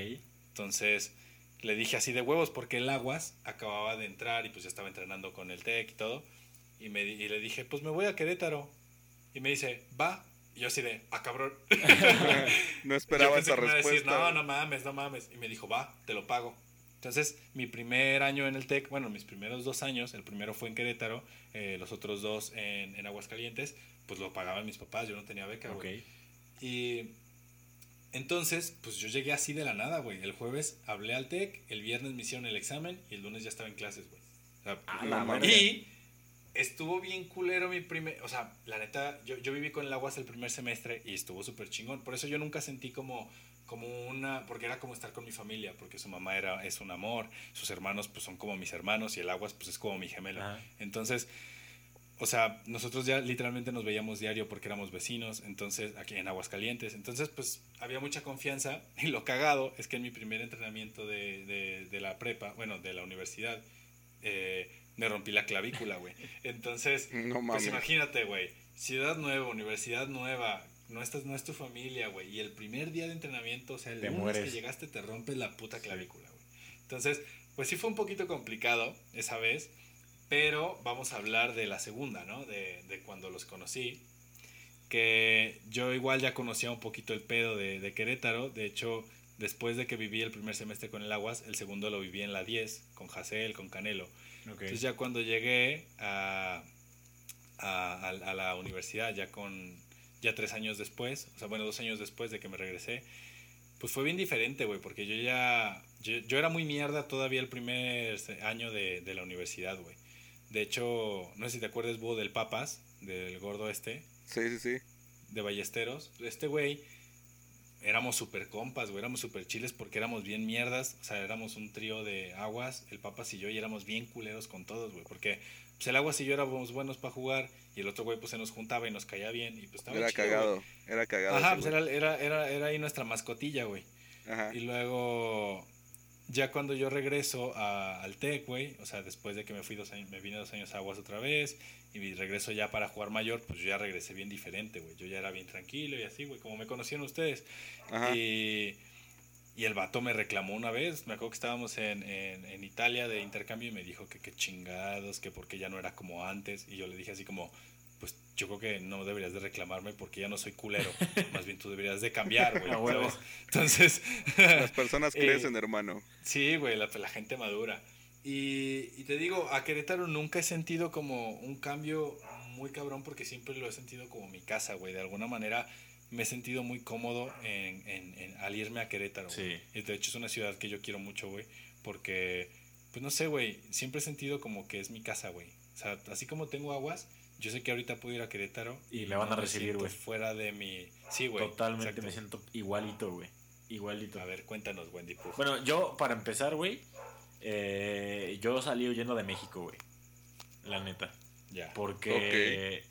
Entonces le dije así de huevos porque el Aguas acababa de entrar y pues ya estaba entrenando con el TEC y todo. Y, me, y le dije, pues me voy a Querétaro. Y me dice, va. Y yo así de, ah, cabrón. [LAUGHS] no esperaba esa que me iba a decir, respuesta. no, no mames, no mames. Y me dijo, va, te lo pago. Entonces, mi primer año en el TEC, bueno, mis primeros dos años, el primero fue en Querétaro, eh, los otros dos en, en Aguascalientes, pues lo pagaban mis papás, yo no tenía beca, güey. Y entonces, pues yo llegué así de la nada, güey. El jueves hablé al TEC, el viernes me hicieron el examen y el lunes ya estaba en clases, güey. O sea, Ah, la verga. y estuvo bien culero mi primer. O sea, la neta, yo, yo viví con el Aguas el primer semestre y estuvo súper chingón. Por eso yo nunca sentí como, como una. Porque era como estar con mi familia, porque su mamá era, es un amor, sus hermanos pues son como mis hermanos y el Aguas pues es como mi gemelo. Ajá. Entonces, o sea, nosotros ya literalmente nos veíamos diario porque éramos vecinos, entonces, aquí en Aguascalientes. Entonces, pues había mucha confianza. [LAUGHS] Y lo cagado es que en mi primer entrenamiento de, de, de la prepa, bueno, de la universidad, eh, me rompí la clavícula, güey. [LAUGHS] Entonces, No pues imagínate, güey. Ciudad nueva, universidad nueva. No, estás, no es tu familia, güey. Y el primer día de entrenamiento, o sea, el Te lunes mueres. que llegaste, te rompes la puta clavícula, güey. Entonces, pues sí fue un poquito complicado esa vez. Pero vamos a hablar de la segunda, ¿no? De, de cuando los conocí. Que yo igual ya conocía un poquito el pedo de, de Querétaro. De hecho, después de que viví el primer semestre con el Aguas, el segundo lo viví en la 10, con Jacel, con Canelo. Entonces ya cuando llegué a, a, a- a la universidad, ya con ya tres años después, o sea, bueno, dos años después de que me regresé, pues fue bien diferente, güey, porque yo ya, yo, yo era muy mierda todavía el primer año de, de la universidad, güey. De hecho, no sé si te acuerdas, Búho del Papas, del gordo este, Sí, sí, sí. de Ballesteros. Este güey, éramos súper compas, güey, éramos súper chiles porque éramos bien mierdas. O sea, éramos un trío de aguas, el Papas y yo, y éramos bien culeros con todos, güey. Porque pues, el aguas y yo éramos buenos para jugar, y el otro güey, pues se nos juntaba y nos caía bien, y pues estaba Era chido, güey. cagado. Era cagado. Ajá, pues era, era, era, era ahí nuestra mascotilla, güey. Ajá. Y luego, ya cuando yo regreso a- al TEC, güey, o sea, después de que me fui dos años, me vine dos años a Aguas otra vez, y regreso ya para jugar mayor, pues yo ya regresé bien diferente, güey. Yo ya era bien tranquilo y así, güey, como me conocieron ustedes. Ajá. Y, y el vato me reclamó una vez, me acuerdo que estábamos en, en, en Italia de intercambio y me dijo que qué chingados, que porque ya no era como antes. Y yo le dije así como, pues yo creo que no deberías de reclamarme porque ya no soy culero. [LAUGHS] Más bien tú deberías de cambiar, güey. ¿sabes? Entonces... [LAUGHS] Las personas Eh, crecen, hermano. Sí, güey, la, la gente madura. Y, y te digo, a Querétaro nunca he sentido como un cambio muy cabrón porque siempre lo he sentido como mi casa, güey. De alguna manera me he sentido muy cómodo en, en- en- al irme a Querétaro. Sí. Y de hecho es una ciudad que yo quiero mucho, güey. Porque, pues no sé, güey, siempre he sentido como que es mi casa, güey. O sea, así como tengo aguas, yo sé que ahorita puedo ir a Querétaro. Y me van a recibir, güey. Fuera de mi... Sí, güey. Totalmente exacto. me siento igualito, güey. Igualito. A ver, cuéntanos, Wendy. Bueno, yo, para empezar, güey, eh, yo salí huyendo de México, güey. La neta. ya. Porque,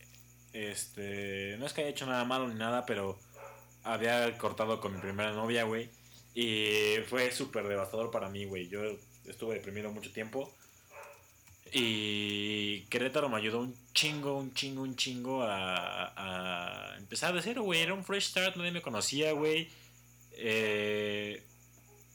este, no es que haya hecho nada malo ni nada, pero había cortado con mi primera novia, güey. Y fue súper devastador para mí, güey. Yo estuve deprimido mucho tiempo. Y Querétaro me ayudó un chingo, un chingo, un chingo a, a empezar de cero, güey. Era un fresh start, nadie me conocía, güey. Eh,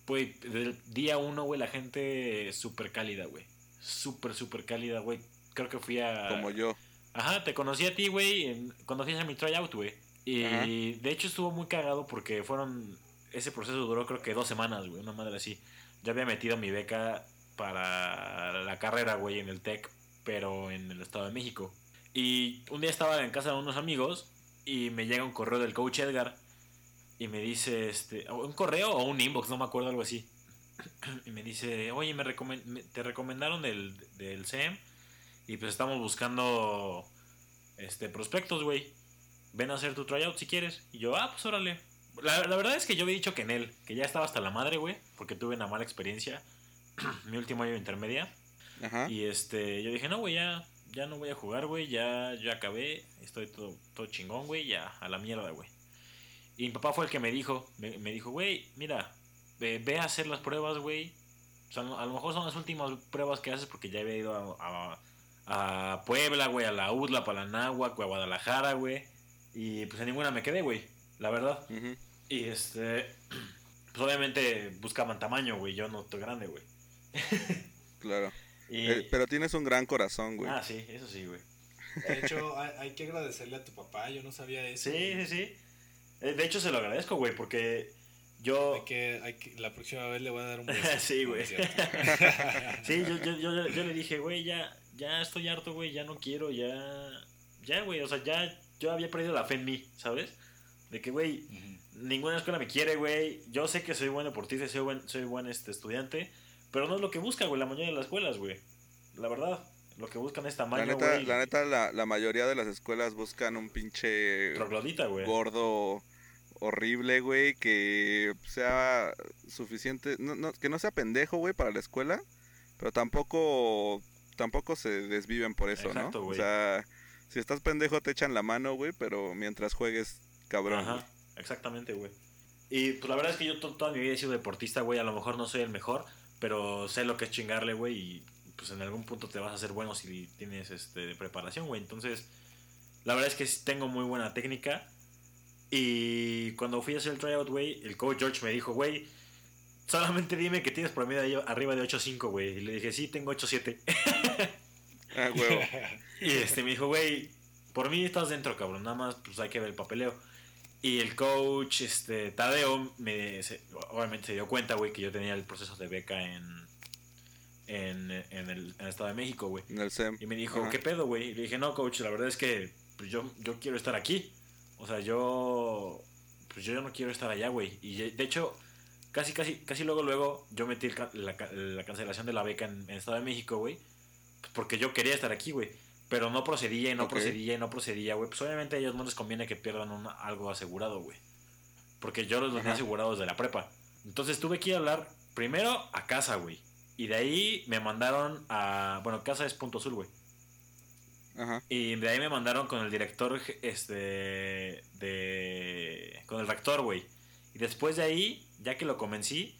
pues del día uno, güey, la gente súper cálida, güey. Súper, súper cálida, güey. Creo que fui a... Como yo. Ajá, te conocí a ti, güey, cuando a mi tryout, güey. Y Ajá. de hecho estuvo muy cagado porque fueron. Ese proceso duró creo que dos semanas, güey, una madre así. Yo había metido mi beca para la carrera, güey, en el TEC, pero en el Estado de México. Y un día estaba en casa de unos amigos y me llega un correo del coach Edgar y me dice, este, un correo o un inbox, no me acuerdo, algo así. Y me dice, oye, me te recomendaron del, del SEM Y pues estamos buscando este prospectos, güey. Ven a hacer tu tryout si quieres. Y yo, ah, pues órale. La, la verdad es que yo había dicho que en él, que ya estaba hasta la madre, güey, porque tuve una mala experiencia [CLEARS THROAT] mi último año de intermedia. Ajá. Y este, yo dije, no, güey, ya, ya no voy a jugar, güey, ya, ya acabé, estoy todo, todo chingón, güey, ya, a la mierda, güey. Y mi papá fue el que me dijo, me, me dijo, güey, mira, ve, ve a hacer las pruebas, güey. O sea, a lo mejor son las últimas pruebas que haces porque ya había ido a, a, a Puebla, güey, a la UDLA, para la Náhuac, güey, a Guadalajara, güey. Y pues en ninguna me quedé, güey, la verdad. Y este, [CLEARS THROAT] pues obviamente buscaban tamaño, güey, yo no estoy grande, güey. [LAUGHS] Claro. Y, Eh, pero tienes un gran corazón, güey. ah, sí, eso sí, güey. De hecho, [LAUGHS] hay, hay que agradecerle a tu papá, yo no sabía eso. Sí, sí, sí. Eh, De hecho, se lo agradezco, güey, porque yo... Hay que, hay que, la próxima vez le voy a dar un beso. [LAUGHS] Sí, güey. Sí, yo, yo, yo, yo le dije, güey, ya, ya estoy harto, güey, ya no quiero, ya... Ya, güey, o sea, ya yo había perdido la fe en mí, ¿sabes? De que, güey, ninguna escuela me quiere, güey. Yo sé que soy buen deportista, soy buen, soy buen este, estudiante, pero no es lo que busca, güey, la mayoría de las escuelas, güey. La verdad, lo que buscan es La tamaño, neta, güey. la, neta la, la mayoría de las escuelas buscan un pinche Troglodita, güey. gordo horrible, güey, que sea suficiente, no, no, que no sea pendejo, güey, para la escuela, pero tampoco tampoco se desviven por eso, Exacto, ¿no? O güey. sea, si estás pendejo te echan la mano, güey, pero mientras juegues, cabrón. güey. Ajá, exactamente, güey. Y pues la verdad es que yo to- toda mi vida he sido deportista, güey. A lo mejor no soy el mejor, pero sé lo que es chingarle, güey. Y pues en algún punto te vas a hacer bueno si tienes este, preparación, güey. Entonces, la verdad es que tengo muy buena técnica. Y cuando fui a hacer el tryout, güey, el coach George me dijo, güey, solamente dime que tienes promedio arriba de 8.5, güey. Y le dije, sí, tengo 8.7. Ah, huevo. [LAUGHS] Y este me dijo, güey, por mí estás dentro, cabrón. Nada más, pues hay que ver el papeleo. Y el coach, este, Tadeo, me, se- obviamente se dio cuenta, güey, que yo tenía el proceso de beca en, en, en el, en el Estado de México, güey. En el SEM. Y me dijo, Ajá. ¿qué pedo, güey? Y le dije, no, coach, la verdad es que pues, yo, yo quiero estar aquí. O sea, yo, pues yo no quiero estar allá, güey. Y de hecho, casi, casi, casi luego, luego, yo metí el la, la cancelación de la beca en, en Estado de México, güey. Pues porque yo quería estar aquí, güey. Pero no procedía y no procedía y no procedía, güey. Pues obviamente a ellos no les conviene que pierdan un- algo asegurado, güey. Porque yo los tenía asegurados de la prepa. Entonces tuve que ir a hablar primero a casa, güey. Y de ahí me mandaron a... Bueno, casa es Punto Azul, güey. Ajá. Y de ahí me mandaron con el director, este, de... Con el rector, güey. Y después de ahí, ya que lo convencí,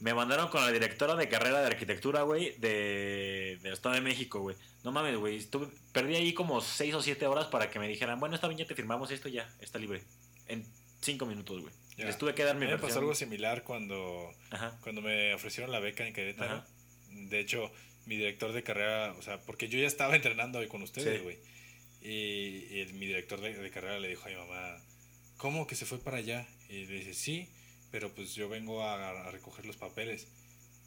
me mandaron con la directora de carrera de arquitectura, güey, de, del Estado de México, güey. No mames, güey. estuve- Perdí ahí como 6 o 7 horas para que me dijeran, bueno, está bien, ya te firmamos esto, ya, está libre. En 5 minutos, güey. Les tuve que dar mi me pasó algo similar cuando, Ajá. cuando me ofrecieron la beca en Querétaro. Ajá. De hecho, mi director de carrera, o sea, porque yo ya estaba entrenando hoy con ustedes, Sí. güey. Y, y mi director de, de carrera le dijo a mi mamá, ¿cómo que se fue para allá? Y le dice, sí, pero pues yo vengo a, a recoger los papeles.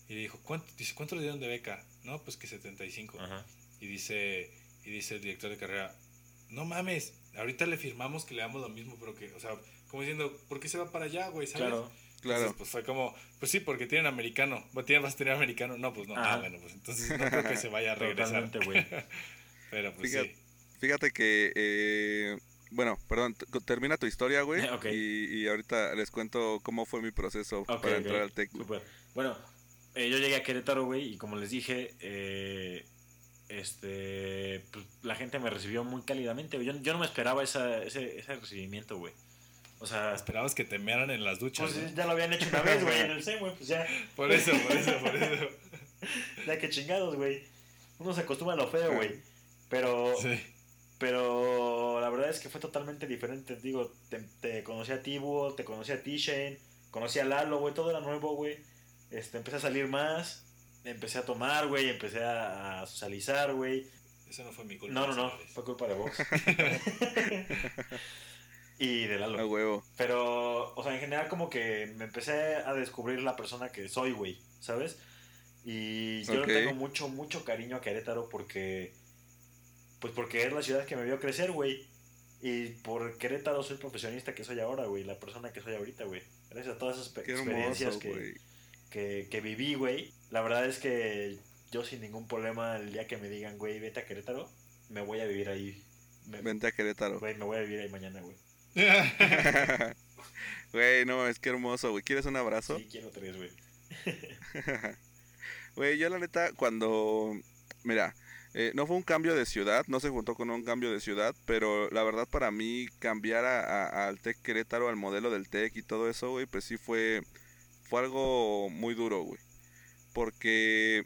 Y le dijo, ¿cuánto, dice, ¿cuánto le dieron de beca? No, pues que 75. Ajá. Y dice, y dice el director de carrera, no mames, ahorita le firmamos que le damos lo mismo, pero que, o sea, como diciendo, ¿por qué se va para allá, güey? ¿Sabes? Claro. Claro. Entonces, pues fue como, pues sí, porque tienen americano. ¿Va- tienen- ¿Vas a tener americano? No, pues no. Ajá. Ah, bueno, pues entonces no creo que se vaya a regresar. Totalmente, güey. [LAUGHS] Pero pues Fíjate, sí. fíjate que, eh, bueno, perdón, termina tu historia, güey. [LAUGHS] Y, y ahorita les cuento cómo fue mi proceso para entrar al TEC. Bueno, eh, yo llegué a Querétaro, güey, y como les dije, eh, este, pues, la gente me recibió muy cálidamente. güey. Yo, yo no me esperaba esa, ese, ese recibimiento, güey. O sea, Esperabas que te mearan en las duchas. pues ¿no? ya lo habían hecho una vez, güey, en el CEM, güey, pues ya, Por eso, por eso, por eso. [LAUGHS] ya que chingados, güey. Uno se acostumbra a lo feo, güey. Pero, Sí. Pero la verdad es que fue totalmente diferente. Digo, te, te conocí a ti, Búho, te conocí a ti, Shane, conocí a Lalo, güey, todo era nuevo, güey. Este, empecé a salir más, empecé a tomar, güey, empecé a, a socializar, güey. Eso no fue mi culpa. No, no, no, fue culpa de Vox. [LAUGHS] y de A Lalo. huevo. Pero, o sea, en general como que me empecé a descubrir la persona que soy, güey, ¿sabes? Y yo Ok. le tengo mucho, mucho cariño a Querétaro porque, pues porque es la ciudad que me vio crecer, güey. Y por Querétaro soy el profesionista que soy ahora, güey, la persona que soy ahorita, güey. Gracias a todas esas Qué experiencias hermoso, que, güey. que, que viví, güey. La verdad es que yo sin ningún problema, el día que me digan, güey, vete a Querétaro, me voy a vivir ahí. Me, Vente a Querétaro. güey, me voy a vivir ahí mañana, güey. [LAUGHS] Güey, no, es que hermoso, güey. ¿Quieres un abrazo? Sí, quiero tres, güey. [LAUGHS] Güey, yo la neta, cuando... Mira, eh, no fue un cambio de ciudad, no se juntó con un cambio de ciudad, pero la verdad para mí cambiar a- a- al TEC Querétaro, al modelo del TEC y todo eso, güey, pues sí fue, fue algo muy duro, güey. Porque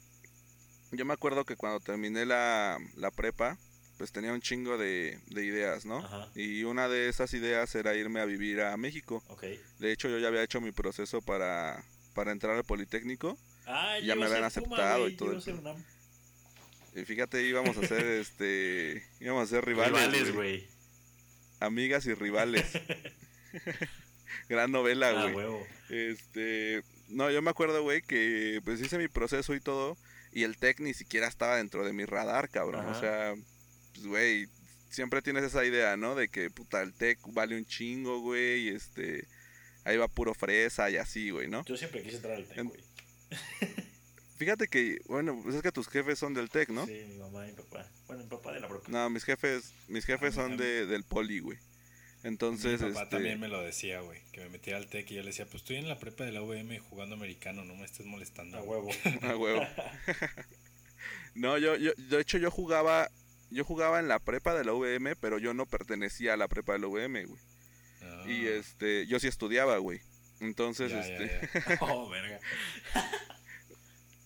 yo me acuerdo que cuando terminé la, la prepa, pues tenía un chingo de, de ideas, ¿no? Ajá. Y una de esas ideas era irme a vivir a México. De hecho, yo ya había hecho mi proceso para, para entrar al Politécnico. Ah, Ya me habían Puma, aceptado y todo yo iba a el ser pedo. UNAM. Y fíjate, íbamos a ser, [LAUGHS] este, íbamos a ser rivales, Rivales, güey. amigas y rivales. [LAUGHS] Gran novela, Ah, güey. huevo. este, no, yo me acuerdo, güey, que pues hice mi proceso y todo, y el tech ni siquiera estaba dentro de mi radar, cabrón. O sea, pues, güey, siempre tienes esa idea, ¿no? De que, puta, el tech vale un chingo, güey, y este, ahí va puro fresa y así, güey, ¿no? Yo siempre quise entrar al TEC, En- güey. [LAUGHS] Fíjate que, bueno, pues es que tus jefes son del tech, ¿no? Sí, mi mamá y mi papá. Bueno, mi papá de la broca. No, mis jefes, mis jefes A mí- son de, del poli, güey. Entonces, Mi papá este, también me lo decía, güey. Que me metiera al TEC y yo le decía, pues estoy en la prepa de la UVM jugando americano, no me estés molestando. A güey". huevo. [LAUGHS] A huevo. [LAUGHS] no, yo, yo, de hecho yo jugaba, yo jugaba en la prepa de la UVM, pero yo no pertenecía a la prepa de la UVM, güey. Ah, Y este, yo sí estudiaba, güey. Entonces, ya, este, ya, ya. [LAUGHS] Oh, verga.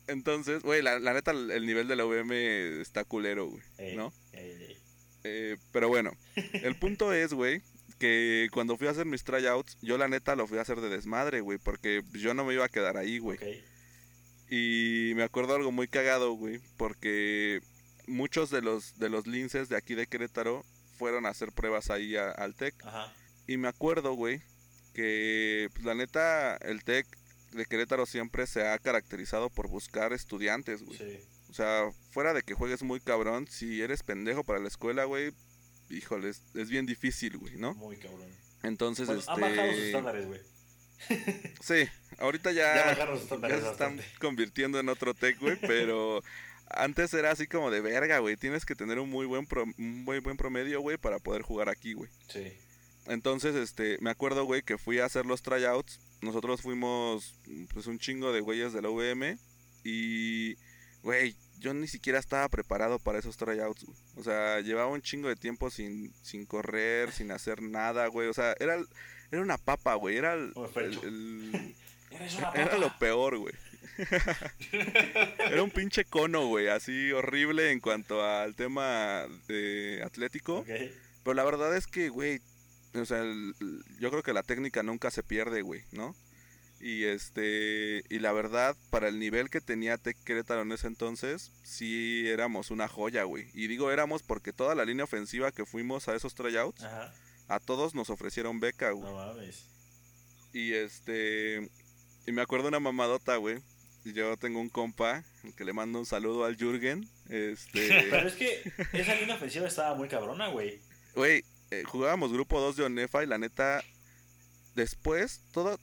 Entonces, güey, la, la neta, el nivel de la UVM está culero, güey, Ey, ¿no? Eh, pero bueno, el punto es, güey, que cuando fui a hacer mis tryouts, yo la neta lo fui a hacer de desmadre, güey, porque yo no me iba a quedar ahí, güey. Ok. Y me acuerdo algo muy cagado, güey, porque muchos de los de los linces de aquí de Querétaro fueron a hacer pruebas ahí a- al TEC. Ajá. Y me acuerdo, güey, que pues, la neta el TEC de Querétaro siempre se ha caracterizado por buscar estudiantes, güey. Sí. O sea, fuera de que juegues muy cabrón, si eres pendejo para la escuela, güey, híjole, es, es bien difícil, güey, ¿no? Muy cabrón. Entonces, Bueno, este... han bajado sus estándares, güey. [LAUGHS] [LAUGHS] Sí, ahorita ya, Ya bajaron los ya se están bastante. convirtiendo en otro tech, güey, pero [LAUGHS] antes era así como de verga, güey. Tienes que tener un muy buen pro- un muy buen promedio, güey, para poder jugar aquí, güey. Sí. Entonces, este, me acuerdo, güey, que fui a hacer los tryouts. Nosotros fuimos, pues, un chingo de güeyes de la UVM y, güey, yo ni siquiera estaba preparado para esos tryouts, güey. O sea, llevaba un chingo de tiempo sin, sin correr, sin hacer nada, güey. O sea, era, el- era una papa, güey. Era el, [LAUGHS] era lo peor, güey. [LAUGHS] Era un pinche cono, güey, así horrible en cuanto al tema de atlético. Pero la verdad es que, güey, o sea, el- yo creo que la técnica nunca se pierde, güey, ¿no? Y este, y la verdad, para el nivel que tenía Tec Querétaro en ese entonces, sí éramos una joya, güey. Y digo éramos porque toda la línea ofensiva que fuimos a esos tryouts, Ajá. a todos nos ofrecieron beca, güey. No mames. Y este. Y me acuerdo una mamadota, güey. Yo tengo un compa que le mando un saludo al Jürgen. Este. [LAUGHS] Pero es que esa línea ofensiva estaba muy cabrona, güey. Güey, eh, jugábamos grupo 2 de Onefa y la neta. Después, toda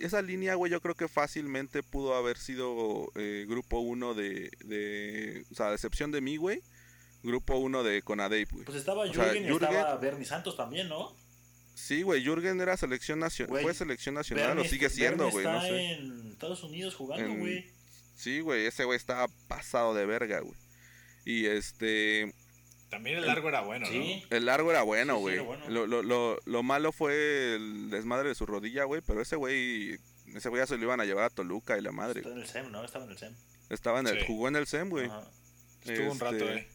esa línea, güey, yo creo que fácilmente pudo haber sido eh, grupo 1 de, de. O sea, a excepción de mí, güey. Grupo 1 de Conadeip, güey. Pues estaba O sea, Jürgen y Jürgen- estaba Bernie Santos también, ¿no? Sí, güey, Jürgen era selección nacional. Fue selección nacional, Bernie o sigue siendo, güey, no está sé. en Estados Unidos jugando, güey. Sí, güey, ese güey estaba pasado de verga, güey. Y este. También el largo era bueno, Sí. El largo era bueno, Sí, sí, güey. bueno. Lo, lo, lo, lo malo fue el desmadre de su rodilla, güey. Pero ese güey. Ese güey ya se lo iban a llevar a Toluca y la madre. Está en el SEM, ¿no? Estaba en el SEM. Estaba en el. Sí. Jugó en el SEM, güey. Estuvo un rato, Este, eh.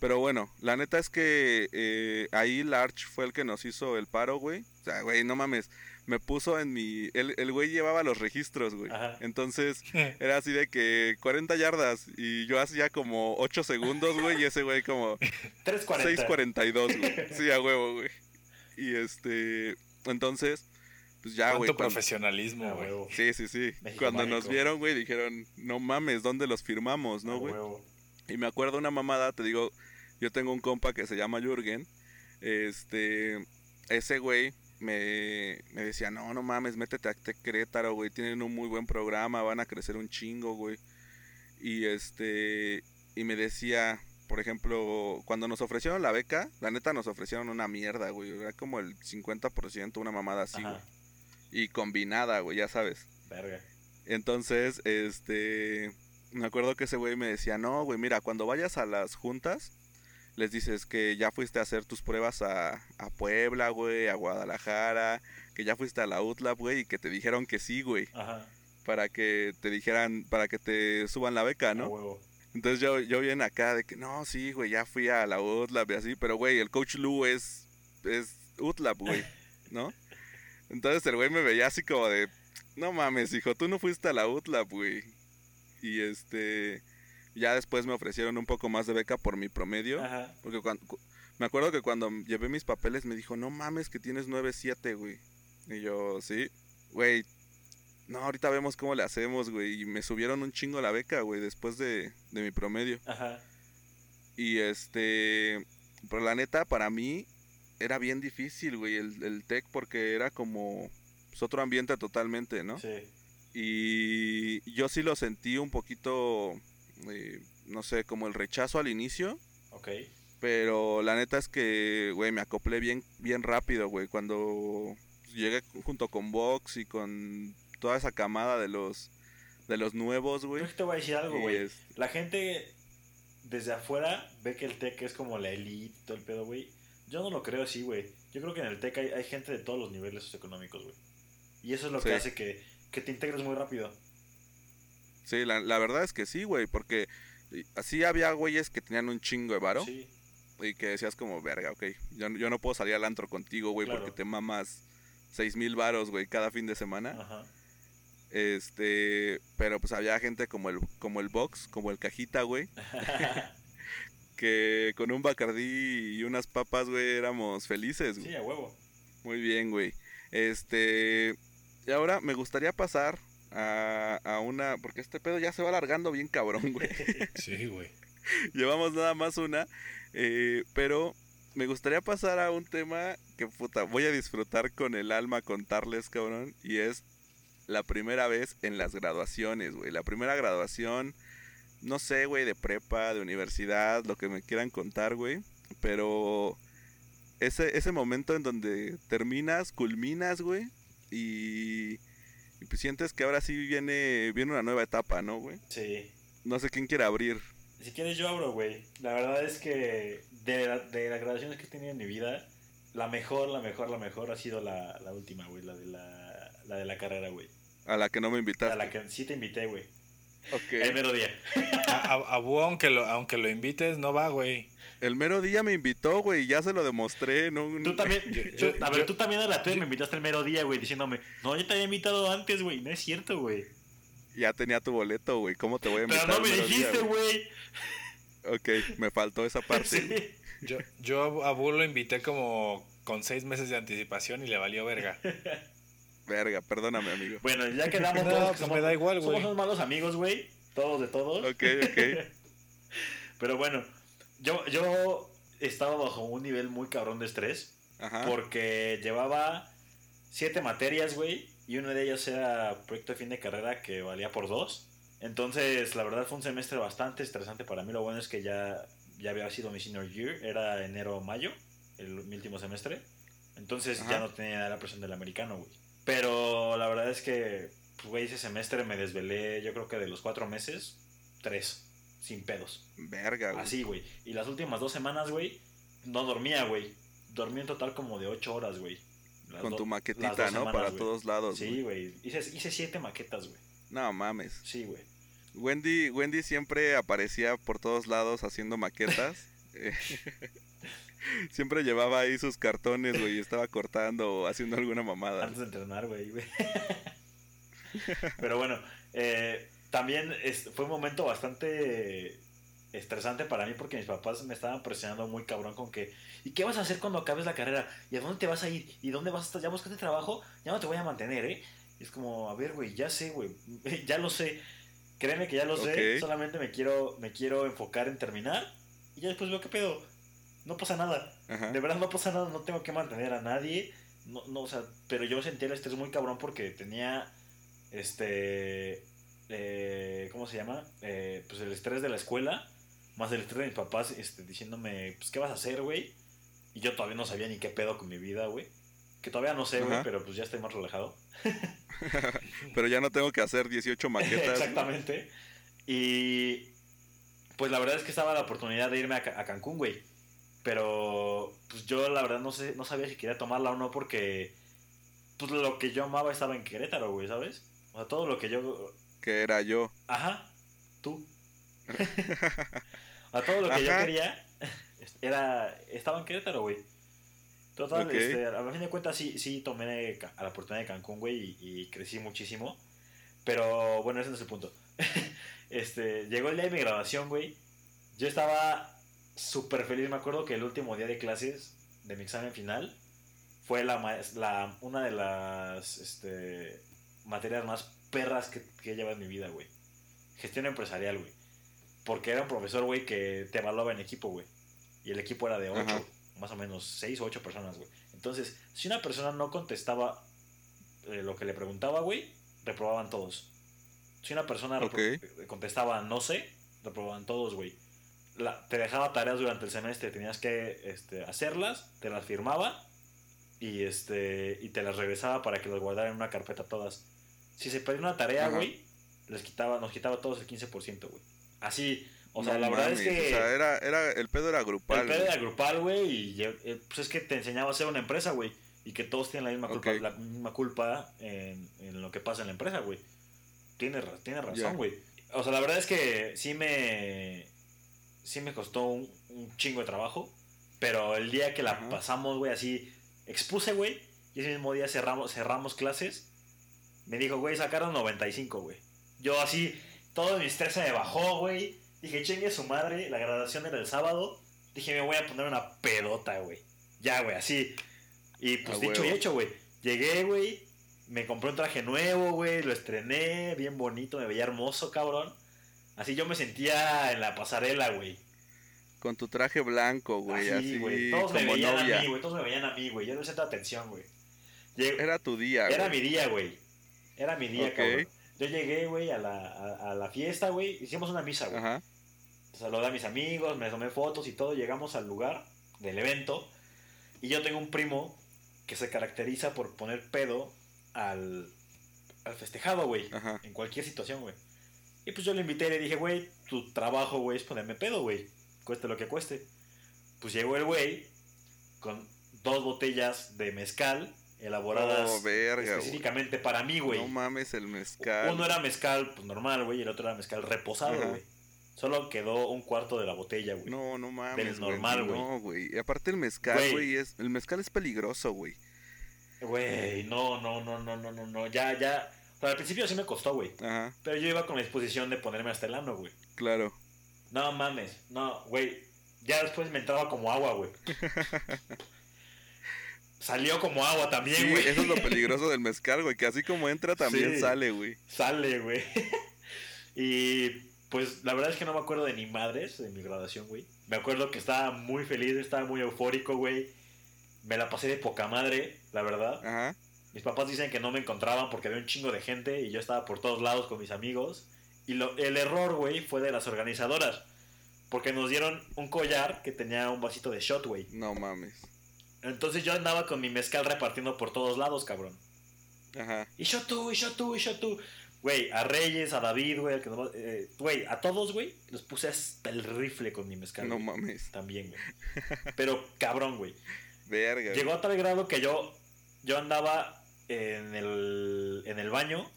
Pero bueno, la neta es que eh, ahí Larch fue el que nos hizo el paro, güey. O sea, güey, no mames. Me puso en mi. El, el güey llevaba los registros, güey. Ajá. Entonces, [LAUGHS] era así de que 40 yardas. Y yo hacía como 8 segundos, güey. Y ese güey como [LAUGHS] 3.40. 6.42, güey. Sí, a huevo, güey. Y este. Entonces, pues ya, güey. Cuando- profesionalismo, A güey. huevo. Sí, sí, sí. México Cuando nos vieron, güey, dijeron, no mames, ¿dónde los firmamos, A no, güey? huevo. Y me acuerdo una mamada, te digo, yo tengo un compa que se llama Jürgen. Este, ese güey me, me decía, no, no mames, métete a Querétaro, güey, tienen un muy buen programa, van a crecer un chingo, güey. Y este, y me decía, por ejemplo, cuando nos ofrecieron la beca, la neta nos ofrecieron una mierda, güey. Era como el 50%, una mamada así, güey. Y combinada, güey, ya sabes. Verga. Entonces, este, me acuerdo que ese güey me decía, no, güey, mira, cuando vayas a las juntas, les dices que ya fuiste a hacer tus pruebas a, a Puebla, güey, a Guadalajara, que ya fuiste a la UTLAB, güey, y que te dijeron que sí, güey, Ajá. para que te dijeran, para que te suban la beca, A ¿no? huevo. Entonces yo, yo bien acá de que, no, sí, güey, ya fui a la UTLAB y así, pero, güey, el coach Lu es, es UTLAB, güey, [LAUGHS] ¿no? Entonces el güey me veía así como de, no mames, hijo, tú no fuiste a la UTLAB, güey. Y este, ya después me ofrecieron un poco más de beca por mi promedio, Ajá. porque cuando, cu- me acuerdo que cuando llevé mis papeles me dijo, no mames que tienes 9.7, güey. Y yo, sí, güey, no, ahorita vemos cómo le hacemos, güey. Y me subieron un chingo la beca, güey, después de, de mi promedio. Ajá. Y este, pero la neta, para mí era bien difícil, güey, el, el tech, porque era como pues, otro ambiente totalmente, ¿no? Sí. Y yo sí lo sentí un poquito, eh, no sé, como el rechazo al inicio. Ok. Pero la neta es que, güey, me acoplé bien, bien rápido, güey. Cuando llegué junto con Vox y con toda esa camada de los, de los nuevos, güey. Creo que te voy a decir algo, güey. es- La gente desde afuera ve que el tech es como la elite, todo el pedo, güey. Yo no lo creo así, güey. Yo creo que en el tech hay, hay gente de todos los niveles socioeconómicos, güey. Y eso es lo que hace que, que te integres muy rápido. Sí, la, la verdad es que sí, güey, porque así había güeyes que tenían un chingo de varo Sí. y que decías como, verga, ok, yo, no- yo no puedo salir al antro contigo, güey, Claro. porque te mamas seis mil varos, güey, cada fin de semana. Ajá. Este, pero pues había gente como el, como el Box, como el Cajita, güey, [LAUGHS] que con un bacardí y unas papas, güey, éramos felices, güey. sí, a huevo. Muy bien, güey. Este, y ahora me gustaría pasar a, a una, porque este pedo ya se va alargando bien cabrón, güey. [LAUGHS] Sí, güey. Llevamos nada más una, eh, pero me gustaría pasar a un tema que puta, voy a disfrutar con el alma contarles, cabrón, y es la primera vez en las graduaciones, güey. La primera graduación, no sé, güey, de prepa, de universidad, lo que me quieran contar, güey, pero ese, ese momento en donde terminas, culminas, güey, y, y pues sientes que ahora sí viene, viene una nueva etapa, ¿no, güey? Sí. No sé quién quiere abrir. Si quieres yo abro, güey. La verdad es que de, la- de las graduaciones que he tenido en mi vida, la mejor, la mejor, la mejor ha sido la, la última, güey. La de la, la de la carrera, güey. A la que no me A invitaste. la que sí te invité, güey. Ok. El mero día. A, a, a aunque lo, aunque lo invites, no va, güey. El mero día me invitó, güey, ya se lo demostré. No, Tú también, yo- a ver, yo- tú también a la tuya me invitaste el mero día, güey, diciéndome, no, yo te había invitado antes, güey. No es cierto, güey. Ya tenía tu boleto, güey. ¿Cómo te voy a Pero invitar? no me dijiste, güey? Ok, me faltó esa parte. Sí. Yo, yo a Búho lo invité como con seis meses de anticipación y le valió verga. Verga, perdóname, amigo. Bueno, ya quedamos No, todos que pues somos, me da igual, somos güey. unos malos amigos, güey. Todos de todos. Ok, ok. [LAUGHS] Pero bueno, yo, yo estaba bajo un nivel muy cabrón de estrés. Ajá. Porque llevaba siete materias, güey. Y una de ellas era proyecto de fin de carrera que valía por dos. Entonces, la verdad fue un semestre bastante estresante para mí. Lo bueno es que ya, ya había sido mi senior year. Era enero-mayo, el mi último semestre. Entonces Ajá. ya no tenía la presión del americano, güey. Pero la verdad es que, pues, güey, ese semestre me desvelé, yo creo que de los cuatro meses, tres, sin pedos. Verga, güey. Así, güey. Y las últimas dos semanas, güey, no dormía, güey. Dormí en total como de ocho horas, güey. Las Con tu maquetita, ¿no? semanas, Para güey. todos lados. Sí, güey. Hice, hice siete maquetas, güey. No mames. Sí, güey. Wendy, Wendy siempre aparecía por todos lados haciendo maquetas. [LAUGHS] Eh, [LAUGHS] siempre llevaba ahí sus cartones, güey, y estaba cortando o haciendo alguna mamada. Antes de entrenar, güey. güey. [LAUGHS] Pero bueno, eh, también es- fue un momento bastante estresante para mí porque mis papás me estaban presionando muy cabrón con que ¿y qué vas a hacer cuando acabes la carrera? ¿y a dónde te vas a ir? ¿y dónde vas a estar? ¿ya buscaste trabajo? ya no te voy a mantener, ¿eh? Y es como, a ver, güey, ya sé, güey, [LAUGHS] ya lo sé créeme que ya lo sé, solamente me quiero, me quiero enfocar en terminar y ya después veo qué pedo, no pasa nada Ajá. de verdad no pasa nada, no tengo que mantener a nadie. No, no, o sea, pero yo sentía el estrés muy cabrón porque tenía este eh, ¿cómo se llama? Eh, pues el estrés de la escuela, más el estrés de mis papás este, diciéndome, pues, ¿qué vas a hacer, güey? Y yo todavía no sabía ni qué pedo con mi vida, güey. Que todavía no sé, güey, pero pues ya estoy más relajado. [LAUGHS] Pero ya no tengo que hacer 18 [LAUGHS] maquetas. Exactamente. Y pues la verdad es que estaba la oportunidad de irme a, a Cancún, güey. Pero pues yo la verdad no sé, no sabía si quería tomarla o no porque pues lo que yo amaba estaba en Querétaro, güey, ¿sabes? O sea, todo lo que yo Que era yo. Ajá, tú. [LAUGHS] a todo lo que yo quería era estaba en Querétaro, güey. Total, Ok. este, a fin de cuentas sí, sí tomé a la oportunidad de Cancún, güey, y, y crecí muchísimo. Pero bueno, ese no es el punto. [LAUGHS] este, llegó el día de mi graduación, güey. Yo estaba súper feliz. Me acuerdo que el último día de clases de mi examen final fue la, la una de las este, materias más perras que, que he llevado en mi vida, güey. Gestión empresarial, güey. Porque era un profesor, güey, que te evaluaba en equipo, güey. Y el equipo era de ocho, Ajá. más o menos seis o ocho personas, güey. Entonces, si una persona no contestaba eh, lo que le preguntaba, güey, reprobaban todos. Si una persona contestaba no sé, reprobaban todos, güey. La- te dejaba tareas durante el semestre, tenías que este, hacerlas, te las firmaba y este y te las regresaba para que las guardara en una carpeta todas. Si se perdía una tarea, güey, les quitaba, nos quitaba todos el 15%, güey. Así, o sea, No la verdad es que O sea, era, era, el pedo era grupal. el pedo era grupal, güey, y eh, pues es que te enseñaba a ser una empresa, güey, y que todos tienen la misma culpa, la misma culpa en, en lo que pasa en la empresa, güey. Tienes, Ya. razón, güey. O sea, la verdad es que sí me sí me costó un, un chingo de trabajo, pero el día que la Ajá. pasamos, güey, así expuse, güey, y ese mismo día cerramos cerramos clases. Me dijo, güey, sacaron 95, güey. Yo así todo mi estrés se me bajó, güey. Dije, chingue su madre, la graduación era el sábado. Dije, me voy a poner una pedota, güey. Ya, güey, así. Y pues dicho y hecho, güey. Llegué, güey. Me compré un traje nuevo, güey. Lo estrené, bien bonito, me veía hermoso, cabrón. Así yo me sentía en la pasarela, güey. Con tu traje blanco, güey. Así, Así, güey. Todos me veían novia. a mí, güey. Todos me veían a mí, güey. Yo no centro de atención, güey. Era tu día, Era güey. mi día, güey. Era mi día, Ok. cabrón. Yo llegué, güey, a la, a, a la fiesta, güey. Hicimos una misa, güey. Ajá. Saludé a mis amigos, me tomé fotos y todo. Llegamos al lugar del evento. Y yo tengo un primo que se caracteriza por poner pedo al, al festejado, güey. En cualquier situación, güey. Y pues yo le invité y le dije, güey, tu trabajo, güey, es ponerme pedo, güey. Cueste lo que cueste. Pues llegó el güey con dos botellas de mezcal elaboradas Oh, verga, específicamente para mí, güey. No mames el mezcal. Uno era mezcal pues, normal, güey, y el otro era mezcal reposado, güey. Solo quedó un cuarto de la botella, güey. No, no mames. Del normal, güey. No, güey. Y aparte el mezcal, Güey. güey, es... El mezcal es peligroso, güey. Güey, no, no, no, no, no, no, no. Ya, ya. O sea, al principio sí me costó, güey. Ajá, Pero yo iba con la disposición de ponerme hasta el ano, güey. claro. No mames, no, güey. Ya después me entraba como agua, güey. [LAUGHS] Salió como agua también, Sí, güey. eso es lo [LAUGHS] peligroso del mezcal, güey. Que así como entra, también Sí. sale, güey. Sale, güey. [LAUGHS] y pues la verdad es que no me acuerdo de ni madres de mi graduación, güey. Me acuerdo que estaba muy feliz, estaba muy eufórico, güey. Me la pasé de poca madre, la verdad. Ajá. Mis papás dicen que no me encontraban porque había un chingo de gente y yo estaba por todos lados con mis amigos. Y lo- el error, güey, fue de las organizadoras. Porque nos dieron un collar que tenía un vasito de shot, güey. No mames. Entonces yo andaba con mi mezcal repartiendo por todos lados, cabrón. Ajá. Y yo tú, y yo tú, y yo tú. Güey, a Reyes, a David, güey, nomás- eh, güey, a todos, güey, los puse hasta el rifle con mi mezcal. No güey. mames. También, güey. Pero cabrón, güey. Verga. Llegó a tal grado que yo, yo andaba en el, en el baño,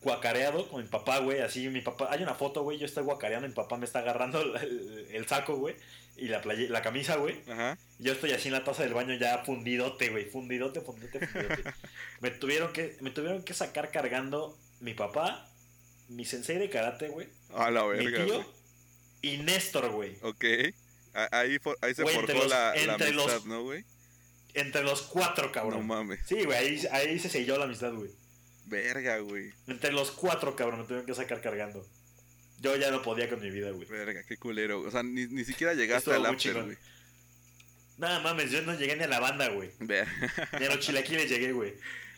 guacareado con mi papá, güey. Así, mi papá, hay una foto, güey, yo estoy guacareando, mi papá me está agarrando el, el- el saco, güey, y la, playe- la camisa, güey. Ajá. Yo estoy así en la taza del baño ya fundidote, güey, fundidote, fundidote, fundidote. [LAUGHS] me, tuvieron que, me tuvieron que sacar cargando mi papá, mi sensei de karate, güey, A la mi verga, tío güey. y Néstor, güey. Ok. Ahí, for- ahí se entre forjó los- la, la los- amistad, ¿no, güey? Entre los cuatro, No cabrón. mames. sí, güey, ahí, ahí se selló la amistad, güey. Verga, güey. Entre los cuatro, cabrón, me tuvieron que sacar cargando. Yo ya no podía con mi vida, güey. Verga, qué culero. O sea, ni, ni siquiera llegaste Estuvo al after, güey. Nada mames, yo no llegué ni a la banda, güey. Ni a los chilaquiles llegué, güey.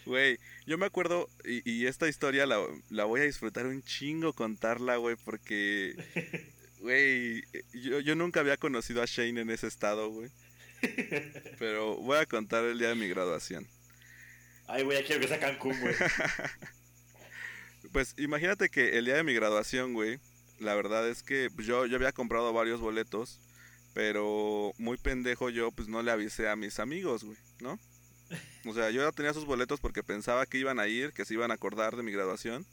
Güey, yo me acuerdo, y, y esta historia la, la voy a disfrutar un chingo contarla, güey, porque, [LAUGHS] güey, yo, yo nunca había conocido a Shane en ese estado, güey. Pero voy a contar el día de mi graduación. Ay, güey, ya quiero que sea Cancún, güey. [LAUGHS] Pues imagínate que el día de mi graduación, güey, la verdad es que pues, yo, yo había comprado varios boletos, pero muy pendejo yo, pues no le avisé a mis amigos, güey, ¿no? O sea, yo ya tenía sus boletos porque pensaba que iban a ir, que se iban a acordar de mi graduación.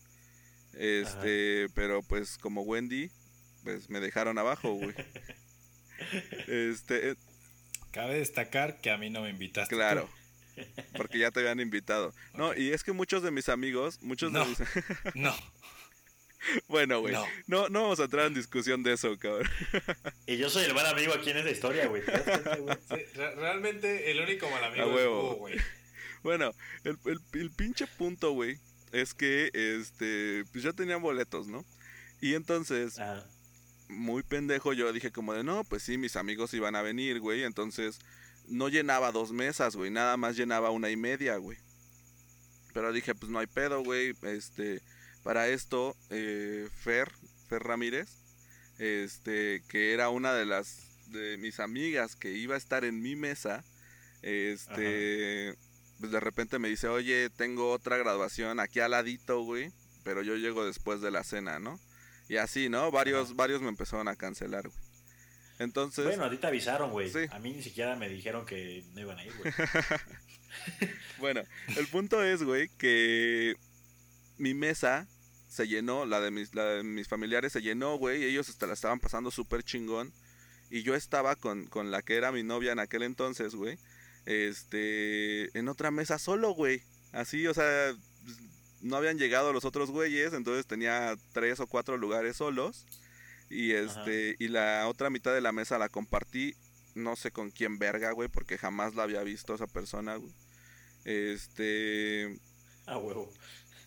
Este, pero pues como Wendy, pues me dejaron abajo, güey. [LAUGHS] Este, eh, Cabe destacar que a mí no me invitaste. tú. Porque ya te habían invitado. No, y es que muchos de mis amigos, muchos No. de mis... [LAUGHS] No, bueno, güey. no. No, no vamos a entrar en discusión de eso, cabrón. Y yo soy el mal amigo aquí en esta historia, güey. [LAUGHS] Realmente el único mal amigo A es güey. Bueno, el, el, el pinche punto, güey, es que, este, pues yo tenía boletos, ¿no? Y entonces, Ajá. muy pendejo, yo dije como de, no, pues sí, mis amigos iban a venir, güey. Entonces, no llenaba dos mesas, güey, nada más llenaba una y media, güey. Pero dije, pues no hay pedo, güey. Este, para esto, eh, Fer, Fer Ramírez, este, que era una de las de mis amigas que iba a estar en mi mesa, este, pues de repente me dice, oye, tengo otra graduación aquí al ladito, güey, pero yo llego después de la cena, ¿no? Y así, ¿no? Varios, Ajá. varios me empezaron a cancelar, güey. Entonces, Bueno, a ti te avisaron, güey. Sí. A mí ni siquiera me dijeron que no iban a ir, güey. [LAUGHS] Bueno, el punto es, güey, que mi mesa se llenó, la de mis, la de mis familiares se llenó, güey, y ellos hasta la estaban pasando súper chingón. Y yo estaba con, con la que era mi novia en aquel entonces, güey, este, en otra mesa solo, güey. Así, o sea, no habían llegado los otros güeyes, entonces tenía tres o cuatro lugares solos. Y este, y la otra mitad de la mesa la compartí, no sé con quién verga, güey, porque jamás la había visto esa persona, güey. Este, Ah, huevo.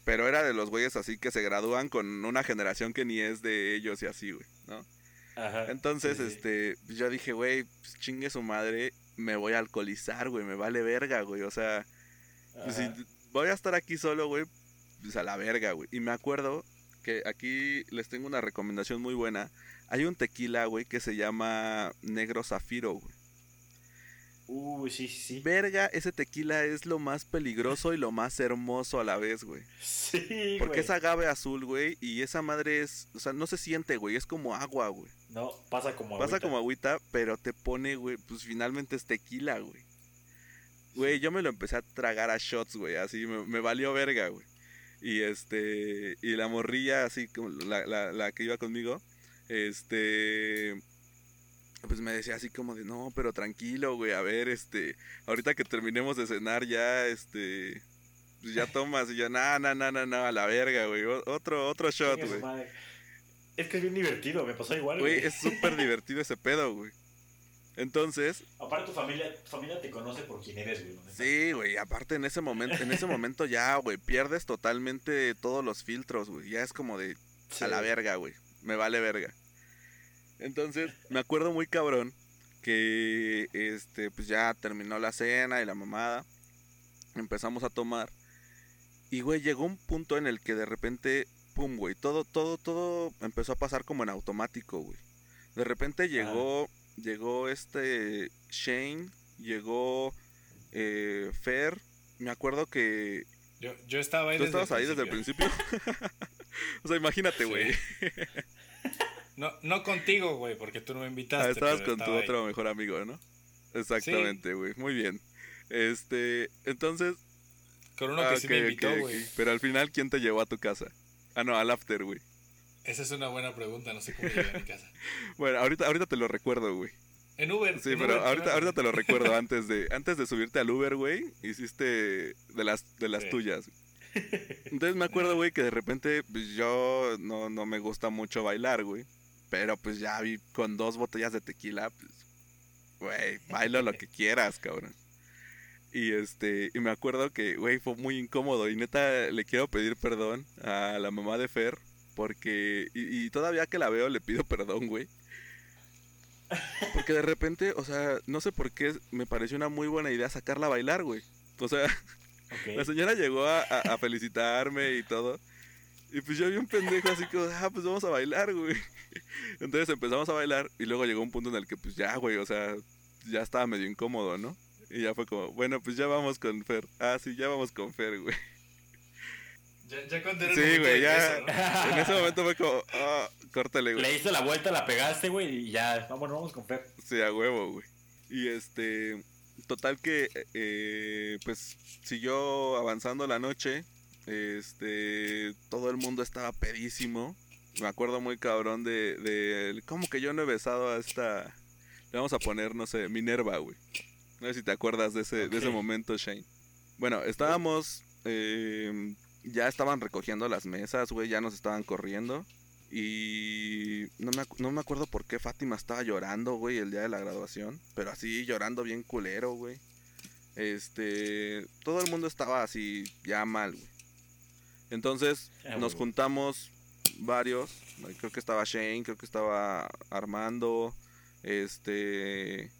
pero era de los güeyes así que se gradúan con una generación que ni es de ellos y así, güey, ¿no? Ajá. Entonces, Sí, este, yo dije, güey, pues, chingue su madre, me voy a alcoholizar, güey, me vale verga, güey, o sea, pues, si voy a estar aquí solo, güey, pues a la verga, güey. Y me acuerdo que aquí les tengo una recomendación muy buena. Hay un tequila, güey, que se llama Negro Zafiro, güey. Uy, sí, sí, sí. Verga, ese tequila es lo más peligroso y lo más hermoso a la vez, güey. [LAUGHS] Sí, Porque güey. es agave azul, güey, y esa madre es, o sea, no se siente, güey, es como agua, güey. No, pasa como Pasa agüita. como agüita, pero te pone, güey, pues finalmente es tequila, güey. Güey, yo me lo empecé a tragar a shots, güey, así me, me valió verga, güey. Y este, y la morrilla, así como la, la, la que iba conmigo, este, pues me decía así como de, no, pero tranquilo, güey, a ver, este, ahorita que terminemos de cenar ya, este, pues ya tomas, y yo, no, no, no, no, no, a la verga, güey, otro, otro shot, güey. Es que es bien divertido, me pasó igual, güey. es súper divertido ese pedo, güey. Entonces, Aparte tu familia, tu familia te conoce por quién eres, güey. sí, güey, aparte en ese momento, en ese momento ya, güey, pierdes totalmente todos los filtros, güey. Ya es como de Sí. a la verga, güey. Me vale verga. Entonces, me acuerdo muy cabrón que este pues ya terminó la cena y la mamada. Empezamos a tomar. Y güey, llegó un punto en el que de repente pum, güey, todo todo todo empezó a pasar como en automático, güey. De repente llegó llegó este Shane, llegó eh, Fer, me acuerdo que Yo, yo estaba ahí tú desde estabas ahí desde el principio. [LAUGHS] o sea, imagínate, Sí. güey. No, no contigo, güey, porque tú no me invitaste. Ah, estabas con tu ahí. otro mejor amigo, ¿no? Exactamente, güey. Muy bien. Este, entonces. Con uno ah, que sí ok, me invitó, güey. Pero al final, ¿quién te llevó a tu casa? Ah, no, al after, güey. Esa es una buena pregunta, no sé cómo llegué a mi casa. [LAUGHS] Bueno, ahorita, ahorita te lo recuerdo, güey. En Uber. Sí, en pero Uber, ahorita, claro. ahorita te lo recuerdo [LAUGHS] antes de, antes de subirte al Uber, güey. Hiciste de las, de las Sí. tuyas. [LAUGHS] Entonces me acuerdo, güey, que de repente, pues yo no, no me gusta mucho bailar, güey. Pero pues ya vi con dos botellas de tequila, pues, güey, bailo lo que quieras, cabrón. Y este, y me acuerdo que, güey, fue muy incómodo. Y neta, le quiero pedir perdón a la mamá de Fer. Porque, y, y todavía que la veo, le pido [LAUGHS] perdón, güey. Porque de repente, o sea, no sé por qué me pareció una muy buena idea sacarla a bailar, güey. O sea. La señora llegó a, a- a felicitarme y todo. Y pues yo vi un pendejo así como, ah, pues vamos a bailar, güey. [LAUGHS] Entonces empezamos a bailar y luego llegó un punto en el que pues ya, güey, o sea, ya estaba medio incómodo, ¿no? Y ya fue como, bueno, pues ya vamos con Fer. Ah, sí, ya vamos con Fer, güey. Ya, ya conté el Sí, güey, ya. eso, ¿no? En ese momento fue como, ah, córtale, güey. Le diste la vuelta, la pegaste, güey, y ya. Vamos, vamos con Fer. Sí, a huevo, güey. Y este, total que, eh, pues, siguió avanzando la noche. Este, todo el mundo estaba pedísimo. Me acuerdo muy cabrón de, de, ¿cómo que yo no he besado a esta, le vamos a poner, no sé, Minerva, güey. No sé si te acuerdas de ese, de ese momento, Shane. Bueno, estábamos, eh, ya estaban recogiendo las mesas, güey, ya nos estaban corriendo. Y no me, no me acuerdo por qué Fátima estaba llorando, güey, el día de la graduación. Pero así llorando bien culero, güey. Este, todo el mundo estaba así ya mal, güey. Entonces Ah, nos juntamos varios. Creo que estaba Shane, creo que estaba Armando, este,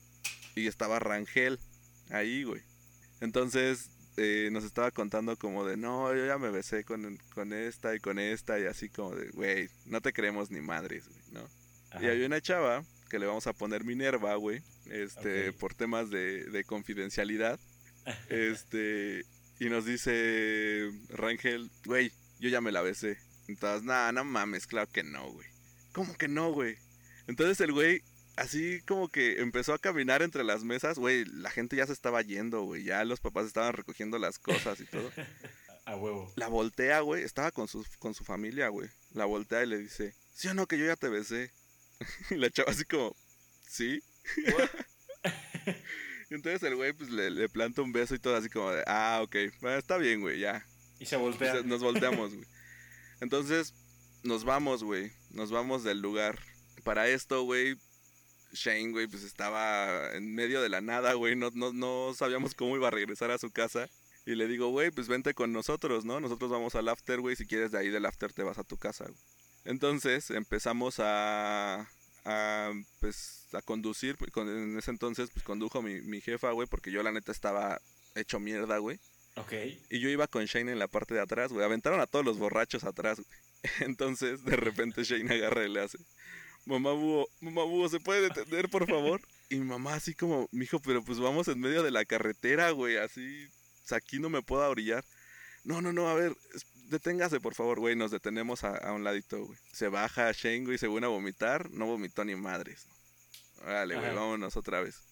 y estaba Rangel ahí, güey. Entonces eh, nos estaba contando como de, no, yo ya me besé con, con esta y con esta y así como de, güey, no te creemos ni madres, güey, ¿no? Ajá. Y había una chava que le vamos a poner Minerva, güey, este, por temas de, de confidencialidad. [LAUGHS] este, y nos dice Rangel, güey, yo ya me la besé. Entonces, nada, no mames, claro que no, güey. ¿Cómo que no, güey? Entonces el güey, así como que empezó a caminar entre las mesas, güey, la gente ya se estaba yendo, güey, ya los papás estaban recogiendo las cosas y todo. [LAUGHS] A huevo. La voltea, güey. Estaba con su, con su familia, güey. La voltea y le dice, ¿sí o no que yo ya te besé? [LAUGHS] y la chava así como, ¿sí? [LAUGHS] y entonces el güey pues le, le planta un beso y todo así como de, ah, ok, bueno, está bien, güey, ya. Y se voltea. nos volteamos, güey. Entonces nos vamos, güey. Nos vamos del lugar. Para esto, güey, Shane, güey, pues estaba en medio de la nada, güey. No, no, no sabíamos cómo iba a regresar a su casa. Y le digo, güey, pues vente con nosotros, ¿no? Nosotros vamos al after, güey. Si quieres de ahí del after te vas a tu casa, güey. Entonces empezamos a, a pues, a conducir. pues, En ese entonces, pues condujo mi, mi jefa, güey, porque yo la neta estaba hecho mierda, güey. Ok. Y yo iba con Shane en la parte de atrás, güey. Aventaron a todos los borrachos atrás, güey. [LAUGHS] Entonces, de repente Shane agarra y le hace, mamá búho, mamá búho, ¿se puede detener, por favor? Y mi mamá así como, mijo, pero pues vamos en medio de la carretera, güey, así, o sea, aquí no me puedo orillar. No, no, no, a ver, deténgase, por favor, güey. Nos detenemos a, a un ladito, güey. Se baja Shane, güey, según a vomitar. No vomitó ni madres. Órale, güey, vámonos otra vez.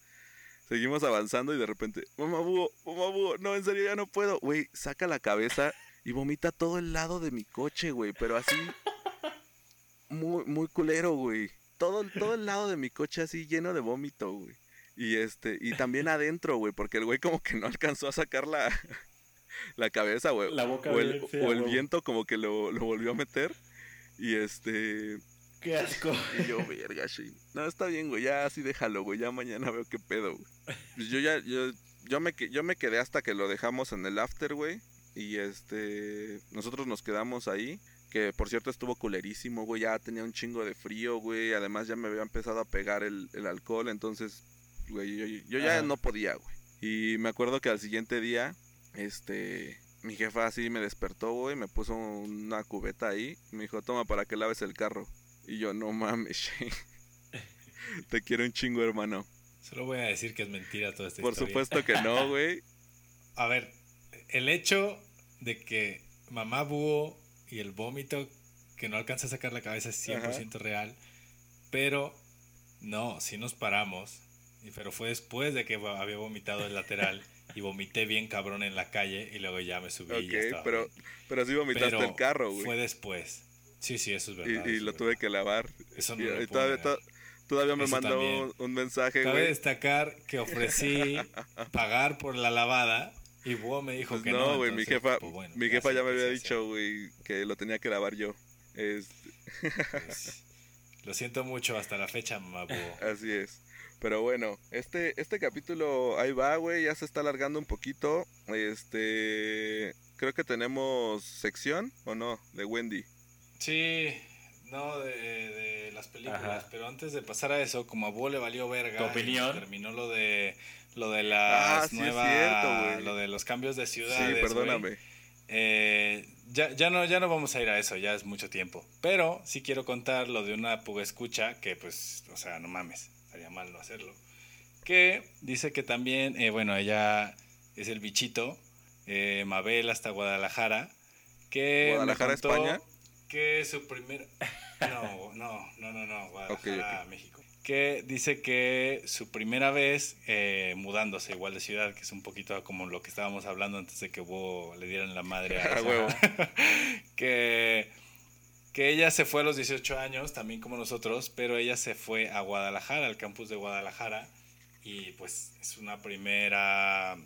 Seguimos avanzando y de repente, mamá búho, mamá búho, no, en serio ya no puedo. Güey, saca la cabeza y vomita todo el lado de mi coche, güey, pero así muy, muy culero, güey. Todo, el- todo el lado de mi coche así lleno de vómito, güey. Y este, y también adentro, güey, porque el güey como que no alcanzó a sacar la, la cabeza, güey. La boca o el, sí, o el viento como que lo, lo volvió a meter. Y este, Qué asco. y yo, verga, Shane. No, está bien, güey, ya así déjalo, güey, ya mañana veo qué pedo, güey. Pues yo ya, yo, yo me, yo me quedé hasta que lo dejamos en el after, güey. Y este, nosotros nos quedamos ahí. Que por cierto estuvo culerísimo, güey. Ya tenía un chingo de frío, güey. Además ya me había empezado a pegar el, el alcohol. Entonces, güey, yo, yo ya Ajá. no podía, güey. Y me acuerdo que al siguiente día, este, mi jefa así me despertó, güey. Me puso una cubeta ahí. Me dijo, toma para que laves el carro. Y yo, no mames. [LAUGHS] Te quiero un chingo, hermano. Solo voy a decir que es mentira toda esta Por historia. supuesto que no, güey. [LAUGHS] A ver, el hecho de que mamá búho y el vómito que no alcanza a sacar la cabeza es 100% real, pero no, sí nos paramos, y- pero fue después de que había vomitado el lateral y vomité bien cabrón en la calle y luego ya me subí y ya Ok, estaba pero, bien. pero sí vomitaste Pero el carro, güey. Fue después. Sí, sí, eso es Y, verdad. y eso lo es tuve verdad. que lavar. Eso no Y- lo y puedo todavía, to- todavía me Eso mandó un, un mensaje, Cabe güey. destacar que ofrecí [LAUGHS] pagar por la lavada y Búho me dijo Pues que no. no, güey, mi jefa, pues bueno, mi jefa ya me había dicho, güey, que lo tenía que lavar yo. Pues, lo siento mucho hasta la fecha, mamá Búho. así es. Pero bueno, este, este capítulo ahí va, güey, ya se está alargando un poquito. Este, creo que tenemos sección, ¿o no? De Wendy. Sí, no de, de las películas, Ajá. pero antes de pasar a eso, como a Búho le valió verga, ¿Tu opinión? terminó lo de lo de las Ah, sí es nuevas, cierto, lo de los cambios de Sí, ciudades. güey. perdóname. Eh, ya, ya, no, ya no vamos a ir a eso, ya es mucho tiempo. Pero sí quiero contar lo de una puga escucha que, pues, o sea, no mames, estaría mal no hacerlo. Que dice que también, eh, bueno, ella es el bichito, eh, Mabel hasta Guadalajara. Que ¿Guadalajara, España? Que su primer. [LAUGHS] No, no, no, no, no, Guadalajara, ok. México. Que dice que su primera vez eh, mudándose igual de ciudad, que es un poquito como lo que estábamos hablando antes de que Bo le dieran la madre a [LAUGHS] huevo. [LAUGHS] que, que ella se fue a los 18 años, también como nosotros, pero ella se fue a Guadalajara, al campus de Guadalajara, y pues es una primera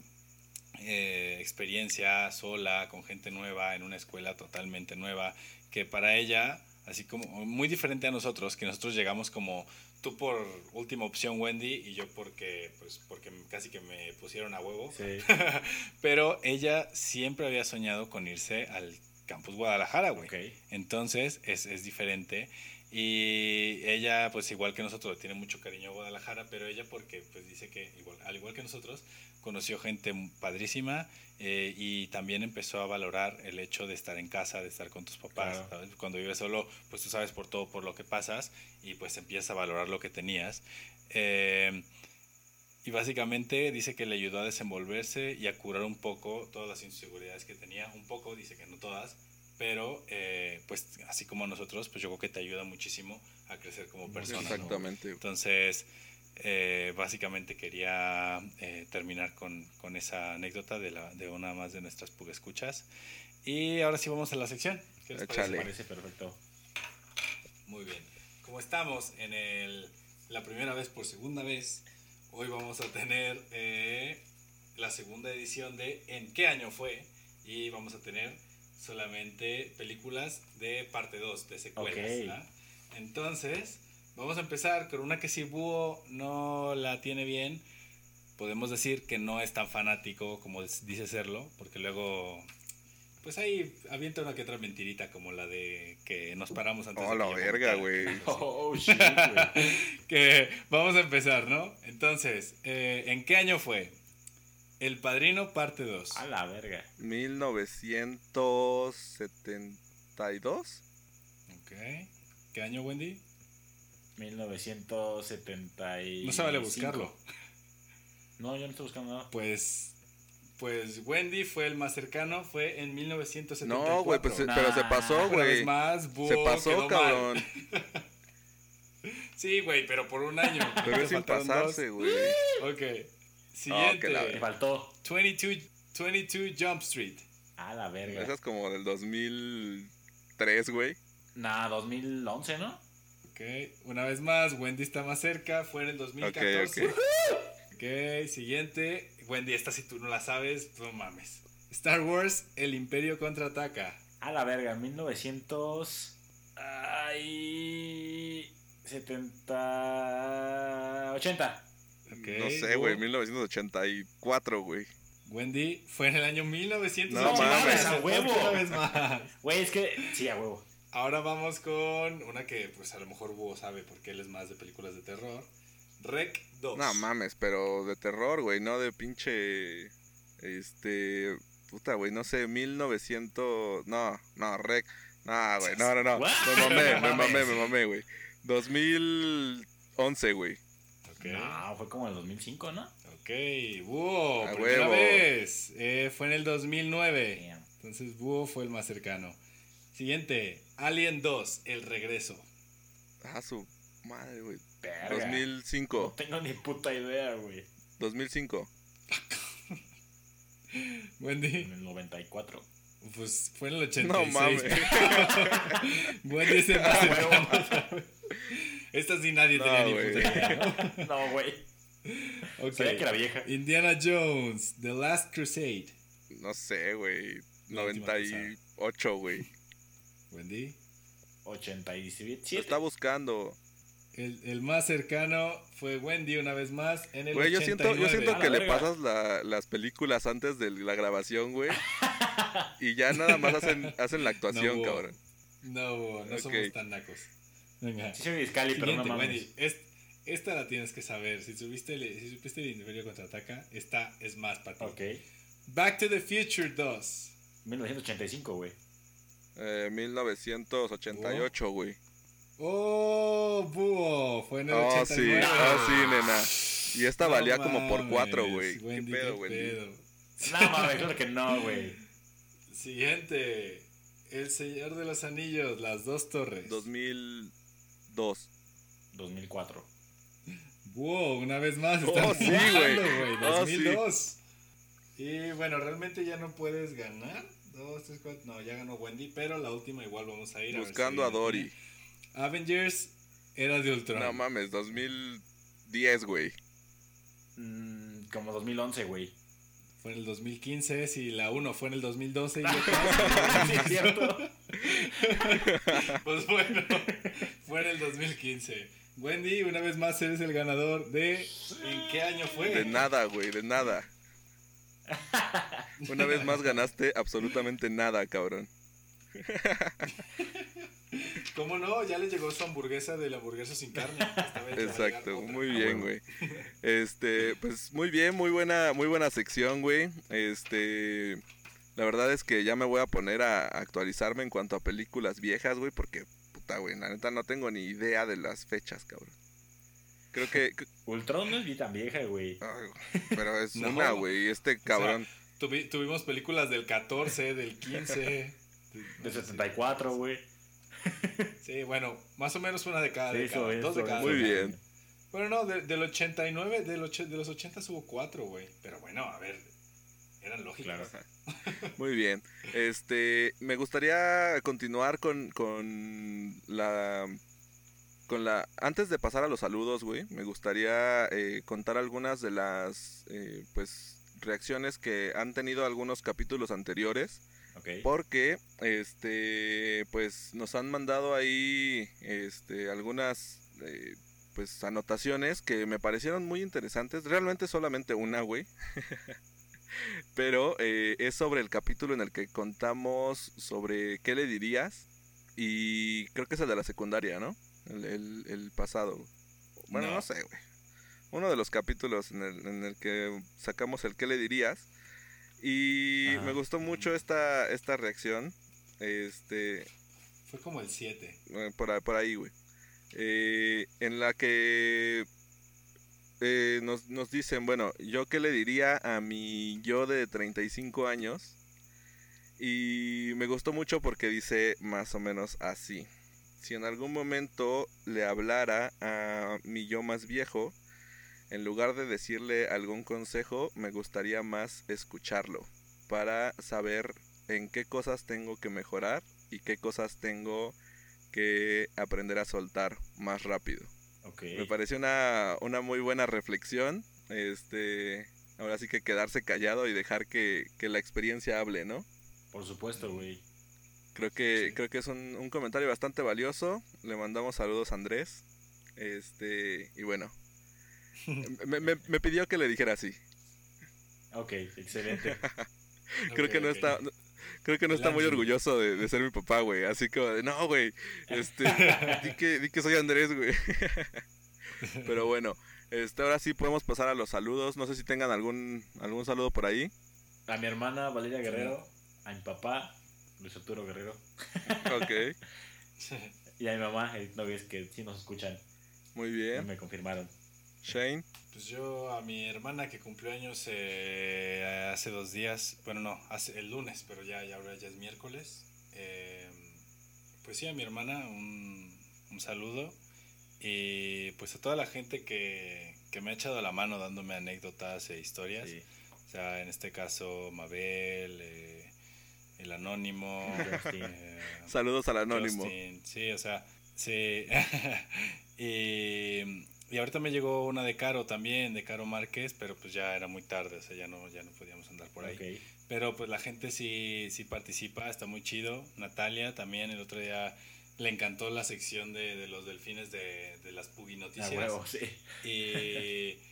eh, experiencia sola, con gente nueva, en una escuela totalmente nueva, que para ella, así como muy diferente a nosotros, que nosotros llegamos como tú por última opción Wendy y yo porque pues porque casi que me pusieron a huevo. Sí. [LAUGHS] Pero ella siempre había soñado con irse al campus Guadalajara, güey. Ok. Entonces es, es diferente. Y ella, pues igual que nosotros, tiene mucho cariño a Guadalajara, pero ella porque pues dice que, igual, al igual que nosotros, conoció gente padrísima eh, y también empezó a valorar el hecho de estar en casa, de estar con tus papás. Claro. ¿sabes? Cuando vives solo, pues tú sabes por todo, por lo que pasas y pues empiezas a valorar lo que tenías. Eh, y básicamente dice que le ayudó a desenvolverse y a curar un poco todas las inseguridades que tenía. Un poco, dice que no todas, pero eh, pues así como nosotros, pues yo creo que te ayuda muchísimo a crecer como persona. ¿no? Exactamente. Entonces, eh, básicamente quería eh, terminar con, con esa anécdota de, la, de una más de nuestras escuchas. Y ahora sí vamos a la sección. ¿Qué les parece? Perfecto. Muy bien. Como estamos en el, la primera vez por segunda vez, hoy vamos a tener eh, la segunda edición de ¿En qué año fue? Y vamos a tener solamente películas de parte 2, de secuelas. Entonces, vamos a empezar con una que si Búho no la tiene bien, podemos decir que no es tan fanático como dice serlo, porque luego... Pues ahí avienta una que otra mentirita como la de que nos paramos antes Oh, de la verga, güey. [LAUGHS] Oh, shit, güey. [LAUGHS] que vamos a empezar, ¿no? Entonces, eh, ¿en qué año fue? El Padrino parte 2. A la verga. 1972. Ok. ¿Qué año, Wendy? 1975. No se vale buscarlo. No, yo no estoy buscando nada. Pues, pues Wendy fue el más cercano, fue en 1974. No, güey, pues, Nah. pero se pasó, Una güey. vez más, Búho Se quedó pasó, mal. cabrón. Sí, güey, pero por un año. [LAUGHS] Pero Te es sin pasarse, güey. Ok. que Siguiente. la- Te faltó. 22, 22 Jump Street. A la verga. Esa es como del 2003, güey. Nah, 2011, ¿no? Ok, una vez más, Wendy está más cerca, fue en el 2014. Ok, ok, siguiente. Wendy, esta si tú no la sabes, no mames. Star Wars, El Imperio contraataca. A la verga, 1900. Ay. 70. 80. Ok, no sé, güey, Boo. 1984, güey. Wendy fue en el año 1980. No mames, a huevo. Una vez más. Güey, es que. Sí, a huevo. Ahora vamos con una que pues a lo mejor Búho sabe porque él es más de películas de terror. Rec 2. No mames, pero de terror, güey, no de pinche. Este. Puta, güey, no sé, 1900. No, no, rec. No, güey, no, no, no. What? Me mamé, me mamé, mames. me mamé, güey. 2011, güey. Ok, No, fue como en el 2005, ¿no? ok, Búho, A primera huevo. vez. Eh, fue en el 2009. Damn. Entonces Búho fue el más cercano. Siguiente, Alien 2, El Regreso. Ah, su madre, güey. Verga. 2005. No tengo ni puta idea, güey. 2005. [LAUGHS] Wendy, En el 94. pues fue en el 86. No mames. [LAUGHS] Wendy el más [LAUGHS] cercano. Esta sí nadie No, tenía ni puta idea, ¿no? No, güey. Sabía que era vieja. Indiana Jones, The Last Crusade. No sé, güey. La última 98, güey. Wendy. 87. Lo está buscando. El, el más cercano fue Wendy una vez más en el Güey, yo siento, yo 89. siento que le pasas la- las películas antes de la grabación, güey. [LAUGHS] y ya nada más hacen, hacen la actuación, No, cabrón. No, no Ok. somos tan nacos. Venga. Sí soy pero no mames. Wendy. Es- esta la tienes que saber. Si, subiste el, si supiste el Imperio contraataca, esta es más para ti. Ok. Back to the Future 2. 1985, güey. Eh, 1988, güey. Oh, búho. Fue en el Oh, sí, 89. oh, sí, nena. Y esta No valía como por mames, cuatro, güey. ¿Qué Wendy, pedo, pedo. No, mames, claro que no, güey. Siguiente. El Señor de los Anillos, las dos torres. 2002. 2004. Wow, una vez más. Oh, están sí, güey. güey. Oh, sí. 2002. Y bueno, realmente ya no puedes ganar. Dos, tres, cuatro. No, ya ganó Wendy, pero la última igual vamos a ir. ver si Buscando a viene Dory. bien. Avengers era de Ultron. No mames, 2010, güey. Mm, como 2011, güey. Fue en el 2015, si la 1 fue en el 2012 y yo [LAUGHS] Sí, es cierto. Pues bueno, fue en el 2015. Wendy, una vez más eres el ganador de... ¿En qué año fue? De nada, güey, de nada. Una vez más ganaste absolutamente nada, cabrón. ¿Cómo no? Ya le llegó su hamburguesa de la hamburguesa sin carne. Exacto, muy Ah, bien, güey. Este, pues muy bien, muy buena, muy buena sección, güey. Este, la verdad es que ya me voy a poner a actualizarme en cuanto a películas viejas, güey, porque puta, güey, la neta no tengo ni idea de las fechas, cabrón. Creo que, [LAUGHS] Ultron no es tan vieja, güey. pero es [LAUGHS] No. una, güey, este cabrón. Tuvi- tuvimos películas del 14, del 15. [LAUGHS] De 74, güey. Sí, bueno, más o menos una de cada Sí, década. eso, dos de eso, cada eso. Muy década. bien. Bueno, no, de- del 89, del de los 80 hubo cuatro, güey. Pero bueno, a ver, eran lógicos. Claro. Muy bien. Este, me gustaría continuar con, con la con la antes de pasar a los saludos, güey, me gustaría eh, contar algunas de las eh, pues reacciones que han tenido algunos capítulos anteriores porque este pues nos han mandado ahí este algunas eh, pues anotaciones que me parecieron muy interesantes realmente solamente una güey. [LAUGHS] Pero eh, es sobre el capítulo en el que contamos sobre qué le dirías y creo que es el de la secundaria no el, el- el pasado bueno no, No. sé güey uno de los capítulos en el, en el que sacamos el qué le dirías y Ajá. me gustó mucho esta, esta reacción. Este, Fue como el 7. eh, por ahí, güey. Eh, en la que eh, nos, nos dicen, bueno, yo qué le diría a mi yo de 35 años. Y me gustó mucho porque dice más o menos así. Si en algún momento le hablara a mi yo más viejo, en lugar de decirle algún consejo, me gustaría más escucharlo para saber en qué cosas tengo que mejorar y qué cosas tengo que aprender a soltar más rápido. Ok. Me pareció una, una muy buena reflexión. Este, ahora sí que quedarse callado y dejar que, que la experiencia hable, ¿no? Por supuesto, güey. Creo que, Sí. creo que es un, un comentario bastante valioso. Le mandamos saludos a Andrés. Este, y bueno. [LAUGHS] me, me- me pidió que le dijera así. Ok, excelente. [LAUGHS] Creo que no está. Creo que no está muy orgulloso de, de ser mi papá, güey. Así como de, no, güey. Este, [LAUGHS] di que, di que soy Andrés, güey. Pero bueno, este, ahora sí podemos pasar a los saludos. No sé si tengan algún, algún saludo por ahí. A mi hermana Valeria Guerrero, a mi papá Luis Arturo Guerrero Ok, [LAUGHS] y a mi mamá, eh, no ves que sí nos escuchan, muy bien. me confirmaron. Shane, Pues yo a mi hermana que cumplió años eh, hace dos días, bueno no, hace el lunes, pero ya, ya ahora ya es miércoles. eh, pues sí, a mi hermana un, un saludo y pues a toda la gente que, que me ha echado la mano dándome anécdotas e historias. Sí. O sea, en este caso Mabel, eh, el anónimo. Justin. eh, saludos al anónimo. Justin, sí, o sea, sí. [LAUGHS] y, y ahorita me llegó una de Caro también, de Caro Márquez, pero pues ya era muy tarde, o sea, ya no, ya no podíamos andar por ahí. Pero pues la gente sí, sí participa, está muy chido. Natalia también el otro día le encantó la sección de, de los delfines de, de las Pugi A Noticias. huevo, sí. Y, [LAUGHS]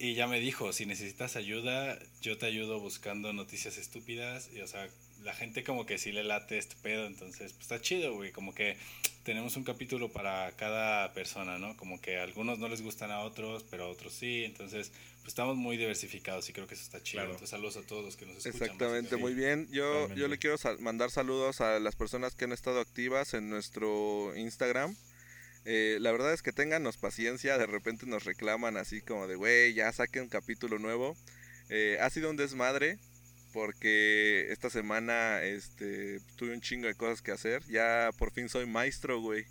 y ya me dijo, si necesitas ayuda, yo te ayudo buscando noticias estúpidas. Y, o sea, la gente como que sí le late este pedo, entonces, pues está chido, güey. Como que tenemos un capítulo para cada persona, ¿no? Como que a algunos no les gustan a otros, pero a otros sí. Entonces, pues estamos muy diversificados y creo que eso está chido. Claro. Entonces, saludos a todos los que nos escuchan. Exactamente, muy bien. Yo, yo le quiero sal- mandar saludos a las personas que han estado activas en nuestro Instagram. Eh, la verdad es que téngannos paciencia, de repente nos reclaman así como de, güey, ya saquen un capítulo nuevo. Eh, ha sido un desmadre porque esta semana este, tuve un chingo de cosas que hacer. Ya por fin soy maestro, güey.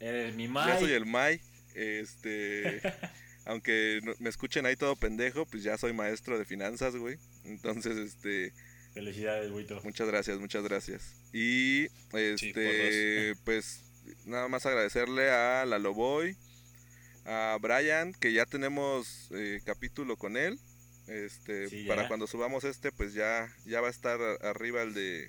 Eres mi Ya soy Mai. el Mai. Este, [LAUGHS] aunque me escuchen ahí todo pendejo, pues ya soy maestro de finanzas, güey. Entonces, este... Felicidades, Buito. Muchas gracias, muchas gracias. Y este, pues nada más agradecerle a la Loboy, a Brian, que ya tenemos eh, capítulo con él. Este, Sí, para cuando subamos este, pues ya, ya va a estar arriba el de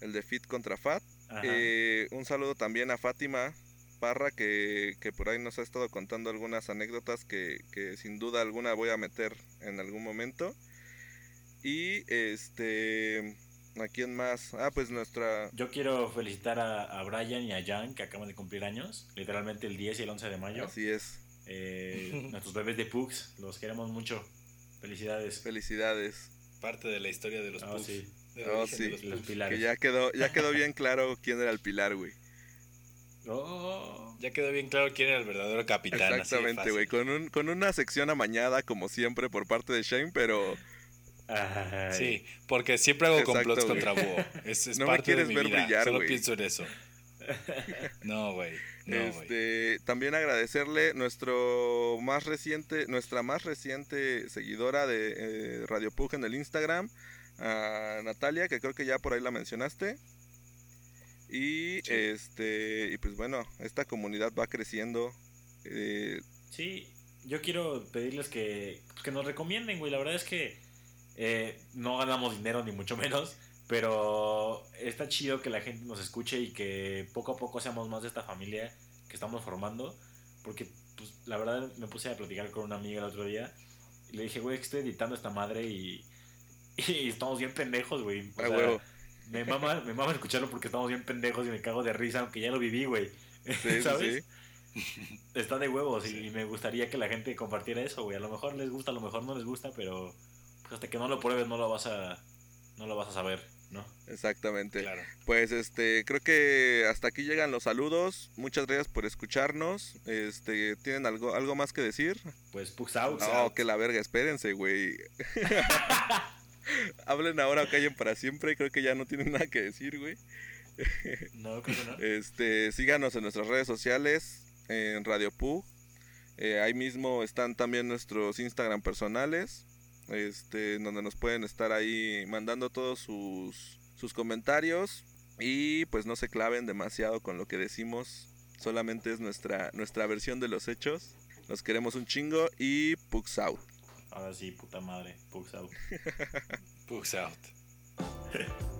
el de Fit contra Fat. Eh, un saludo también a Fátima Parra, que, que por ahí nos ha estado contando algunas anécdotas que, que sin duda alguna voy a meter en algún momento. Y este, ¿a quién más? Ah, pues nuestra... Yo quiero felicitar a, a Brian y a Jan que acaban de cumplir años, literalmente el 10 y el 11 de mayo. Así es, Eh, [LAUGHS] nuestros bebés de Pugs, los queremos mucho. Felicidades. felicidades. Parte de la historia de los Ah, Pugs. sí. Oh, sí. los Los. Que ya quedó, ya quedó bien claro quién era el pilar, güey. [LAUGHS] Oh. Ya quedó bien claro quién era el verdadero capitán. Exactamente, güey. Con, un, con una sección amañada, como siempre, por parte de Shane, pero Ay. Sí, porque siempre hago Exacto, complots contra Búho. Es, es No me parte de quieres mi ver vida. brillar, Solo pienso en eso. [LAUGHS] No, güey. No, güey. este, también agradecerle nuestro más reciente, nuestra más reciente seguidora de eh, Radio Pug en el Instagram, a Natalia, que creo que ya por ahí la mencionaste. Y Sí. este, y pues bueno, esta comunidad va creciendo. eh, Sí, yo quiero pedirles que, que nos recomienden, güey. La verdad es que eh, no ganamos dinero ni mucho menos, pero está chido que la gente nos escuche y que poco a poco seamos más de esta familia que estamos formando. Porque, pues, la verdad me puse a platicar con una amiga el otro día y le dije, güey, que estoy editando esta madre y, [LAUGHS] y estamos bien pendejos, güey. O sea, me mama, me mama escucharlo porque estamos bien pendejos y me cago de risa, aunque ya lo viví, güey. Sí, [LAUGHS] ¿Sabes? sí. Está de huevos Sí. y me gustaría que la gente compartiera eso, güey. A lo mejor les gusta, a lo mejor no les gusta, pero pues, hasta que no lo pruebes no lo vas a no lo vas a saber, ¿no? Exactamente. Claro. Pues este, creo que hasta aquí llegan los saludos. Muchas gracias por escucharnos. Este, ¿tienen algo, algo más que decir? Pues Pugs out. No, que la verga, espérense, güey. [LAUGHS] Hablen ahora o callen para siempre. Creo que ya no tienen nada que decir, güey. No, creo que no. Este, síganos en nuestras redes sociales, en Radio Pug. Eh, ahí mismo están también nuestros Instagram personales, este, en donde nos pueden estar ahí mandando todos sus, sus comentarios. Y pues no se claven demasiado con lo que decimos. Solamente es nuestra, nuestra versión de los hechos. Nos queremos un chingo y Pugs out. Ahora sí, puta madre. Pugs out. [LAUGHS] Pugs out. [LAUGHS]